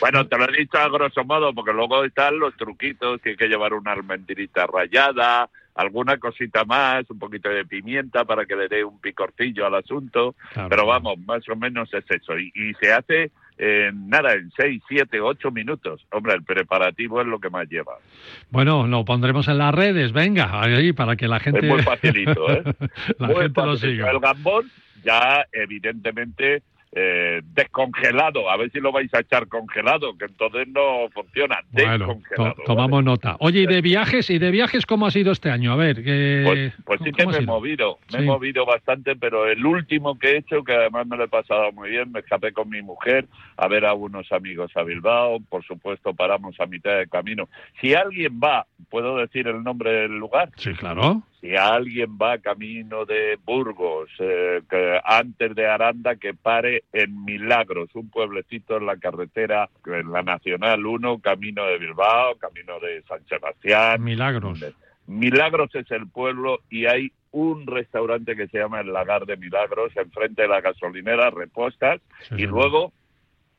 S14: Bueno, te lo he dicho a grosso modo, porque luego están los truquitos, que hay que llevar una almendrita rallada, alguna cosita más, un poquito de pimienta para que le dé un picorcillo al asunto,
S2: Claro.
S14: pero vamos, más o menos es eso. Y, y se hace en nada, en 6, 7, 8 minutos. Hombre, el preparativo es lo que más lleva.
S2: Bueno, lo pondremos en las redes, venga, ahí para que la gente,
S14: Es muy facilito, ¿eh?
S2: la
S14: Muy
S2: gente lo
S14: facilito.
S2: siga.
S14: El gambón ya evidentemente eh, descongelado, a ver si lo vais a echar congelado, que entonces no funciona,
S2: Bueno,
S14: descongelado.
S2: to- tomamos nota. Oye, ¿y de viajes? ¿Y de viajes cómo ha sido este año? A ver, que-
S14: Pues, pues sí que
S2: ¿cómo ha
S14: me he movido, me
S2: Sí.
S14: he movido bastante, pero el último que he hecho, que además me lo he pasado muy bien, me escapé con mi mujer a ver a unos amigos a Bilbao, por supuesto paramos a mitad de camino. Si alguien va, ¿puedo decir el nombre del lugar?
S2: Sí, claro.
S14: Si alguien va camino de Burgos, eh, que antes de Aranda, que pare en Milagros, un pueblecito en la carretera, en la Nacional 1, camino de Bilbao, camino de San Sebastián.
S2: Milagros.
S14: Milagros es el pueblo y hay un restaurante que se llama El Lagar de Milagros, enfrente de la gasolinera, repostas,
S2: Sí,
S14: y luego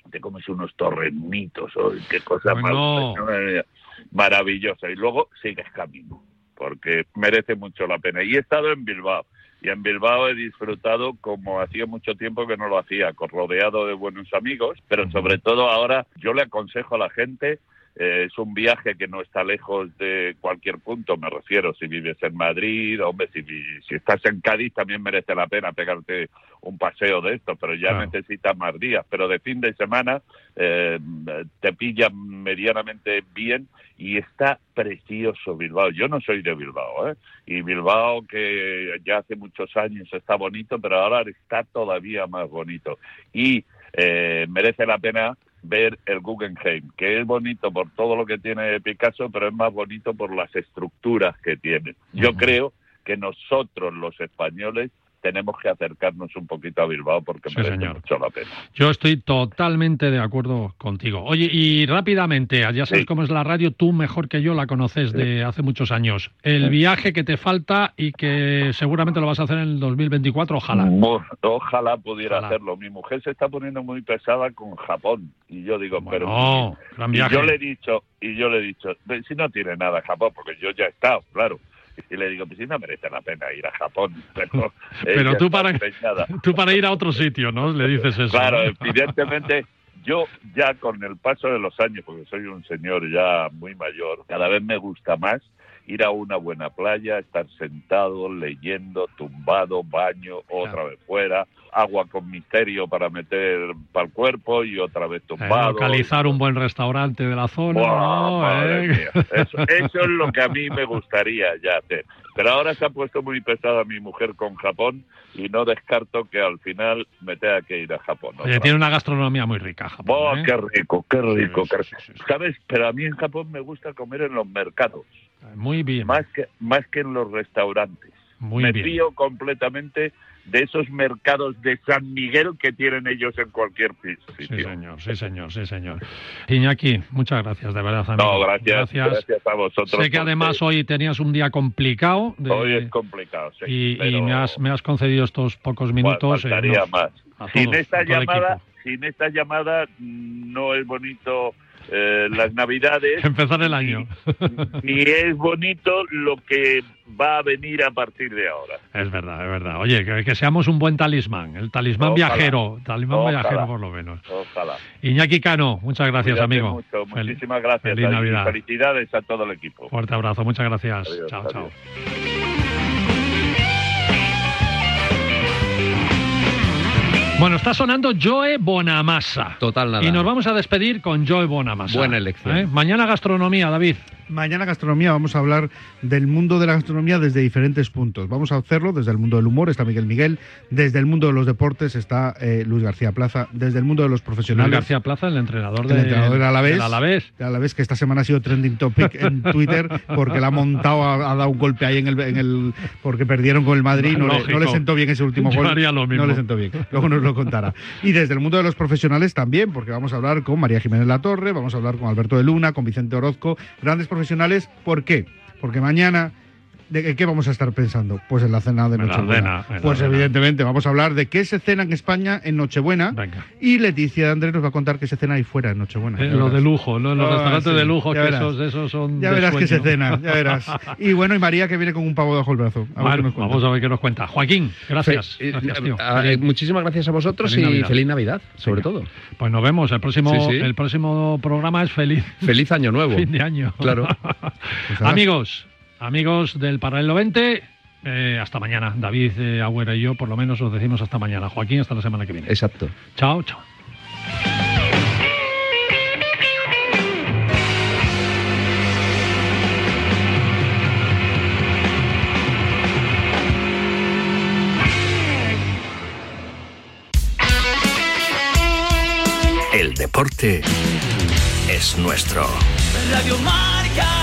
S14: te comes unos torrenitos, ¡ay, qué cosa
S2: Bueno.
S14: más maravillosa! Y luego sigues camino, porque merece mucho la pena. Y he estado en Bilbao, y en Bilbao he disfrutado como hacía mucho tiempo que no lo hacía, rodeado de buenos amigos, pero sobre todo ahora yo le aconsejo a la gente eh, es un viaje que no está lejos de cualquier punto, me refiero, si vives en Madrid, hombre, si, si estás en Cádiz también merece la pena pegarte un paseo de esto, pero ya
S2: Claro.
S14: necesitas más días. Pero de fin de semana eh, te pilla medianamente bien y está precioso Bilbao. Yo no soy de Bilbao, ¿eh? Y Bilbao, que ya hace muchos años está bonito, pero ahora está todavía más bonito. Y eh, merece la pena ver el Guggenheim, que es bonito por todo lo que tiene Picasso, pero es más bonito por las estructuras que tiene. Yo creo que nosotros los españoles tenemos que acercarnos un poquito a Bilbao porque
S2: Sí,
S14: merece
S2: señor.
S14: mucho la pena.
S2: Yo estoy totalmente de acuerdo contigo. Oye, y rápidamente, ya sabes
S14: Sí.
S2: cómo es la radio, tú mejor que yo la conoces de hace muchos años. El viaje que te falta y que seguramente lo vas a hacer en el 2024, ojalá.
S14: Mo- Ojalá pudiera
S2: Ojalá.
S14: hacerlo. Mi mujer se está poniendo muy pesada con Japón y yo digo, pero
S2: No, gran
S14: y
S2: viaje.
S14: yo le he dicho y yo le he dicho, "Ve, si no tiene nada Japón, porque yo ya he estado, claro. Y le digo, pues si no merece la pena ir a Japón. Pero,
S2: Pero
S14: ella
S2: tú para,
S14: empeñada.
S2: tú para ir a otro sitio, ¿no? Le dices eso.
S14: Claro, evidentemente yo ya con el paso de los años, porque soy un señor ya muy mayor, cada vez me gusta más ir a una buena playa, estar sentado, leyendo, tumbado, baño, otra vez fuera, agua con misterio para meter para el cuerpo y otra vez
S2: Eh,
S14: tumbado.
S2: localizar un buen restaurante de la zona. ¿Eh?
S14: Eso, eso es lo que a mí me gustaría ya hacer. Pero ahora se ha puesto muy pesada mi mujer con Japón y no descarto que al final me tenga que ir a Japón.
S2: Oye, tiene una gastronomía muy rica. Japón,
S14: ¡Oh,
S2: ¿eh?
S14: qué rico, qué rico! qué rico. ¿Sabes? Pero a mí en Japón me gusta comer en los mercados.
S2: Muy bien.
S14: Más que, más que en los restaurantes.
S2: Muy
S14: me
S2: bien.
S14: fío completamente de esos mercados de San Miguel que tienen ellos en cualquier sitio.
S2: Sí, señor, sí, señor, sí, señor. Iñaki, muchas gracias, de verdad, amigo.
S14: No, gracias, gracias, a vosotros.
S2: Sé que
S14: porque
S2: además hoy tenías un día complicado de-
S14: Hoy es complicado, sí.
S2: y, y
S14: pero-
S2: me, has, me has concedido estos pocos minutos. eh,
S14: faltaría
S2: nos-
S14: más.
S2: a
S14: Sin
S2: todos,
S14: esta llamada, sin esta llamada no es bonito eh, las Navidades.
S2: Empezar el año.
S14: ni es bonito lo que va a venir a partir de ahora.
S2: Es verdad, es verdad. Oye, que, que seamos un buen talismán, el talismán
S14: Ojalá.
S2: viajero, talismán
S14: Ojalá.
S2: viajero por lo menos.
S14: Ojalá.
S2: Iñaki Cano, muchas gracias,
S14: Cuídate
S2: amigo.
S14: mucho, muchísimas gracias.
S2: feliz
S14: y
S2: Navidad.
S14: Felicidades a todo el equipo.
S2: Fuerte abrazo, muchas gracias.
S14: Adiós,
S2: chao, chao. Bueno, está sonando Joe Bonamassa.
S4: Total nada.
S2: Y nos vamos a despedir con Joe Bonamassa.
S4: Buena elección.
S2: ¿Eh? Mañana gastronomía, David.
S3: Mañana gastronomía, vamos a hablar del mundo de la gastronomía desde diferentes puntos. Vamos a hacerlo desde el mundo del humor, está Miguel Miguel, desde el mundo de los deportes está eh, Luis García Plaza, desde el mundo de los
S2: Luis
S3: profesionales.
S2: García Plaza, el entrenador,
S3: el
S2: de,
S3: entrenador del Alavés,
S2: del Alavés.
S3: del Alavés, que esta semana ha sido trending topic en Twitter porque la ha montado, ha, ha dado un golpe ahí en el, en el porque perdieron con el Madrid, no, le,
S2: Lógico.
S3: no le sentó bien ese último
S2: Yo
S3: gol.
S2: haría lo mismo.
S3: No le sentó bien. Luego nos lo contará. Y desde el mundo de los profesionales también, porque vamos a hablar con María Jiménez Latorre, vamos a hablar con Alberto de Luna, con Vicente Orozco, grandes profesionales. ¿Por qué? Porque mañana ¿De qué vamos a estar pensando? Pues en la cena de Nochebuena.
S2: cena, en la
S3: pues
S2: cena.
S3: evidentemente vamos a hablar de qué se cena en España en Nochebuena y Leticia de Andrés nos va a contar qué se cena ahí fuera en Nochebuena.
S2: Eh, lo
S3: verás.
S2: de lujo, ¿no? Los
S3: Ah,
S2: restaurantes
S3: sí,
S2: de lujo,
S3: ya
S2: que
S3: verás.
S2: esos, esos son.
S3: Ya
S2: de
S3: verás que se cena, ya verás. Y bueno, y María que viene con un pavo debajo del brazo. A ver
S2: vamos a ver qué nos cuenta. Joaquín, gracias.
S4: Fe- eh,
S2: gracias, tío.
S4: muchísimas gracias a vosotros
S2: Feliz
S4: y
S2: Navidad.
S4: feliz Navidad, sobre
S2: Venga.
S4: todo.
S2: Pues nos vemos. El próximo,
S4: Sí, sí.
S2: el próximo programa es feliz.
S4: Feliz año nuevo.
S2: Fin de año.
S4: Claro.
S2: amigos, amigos del Paralelo 20, eh, hasta mañana. David eh, Agüera y yo, por lo menos, os decimos hasta mañana. Joaquín, hasta la semana que viene.
S4: Exacto.
S2: Chao, chao.
S11: El deporte es nuestro.
S6: Radio Marca.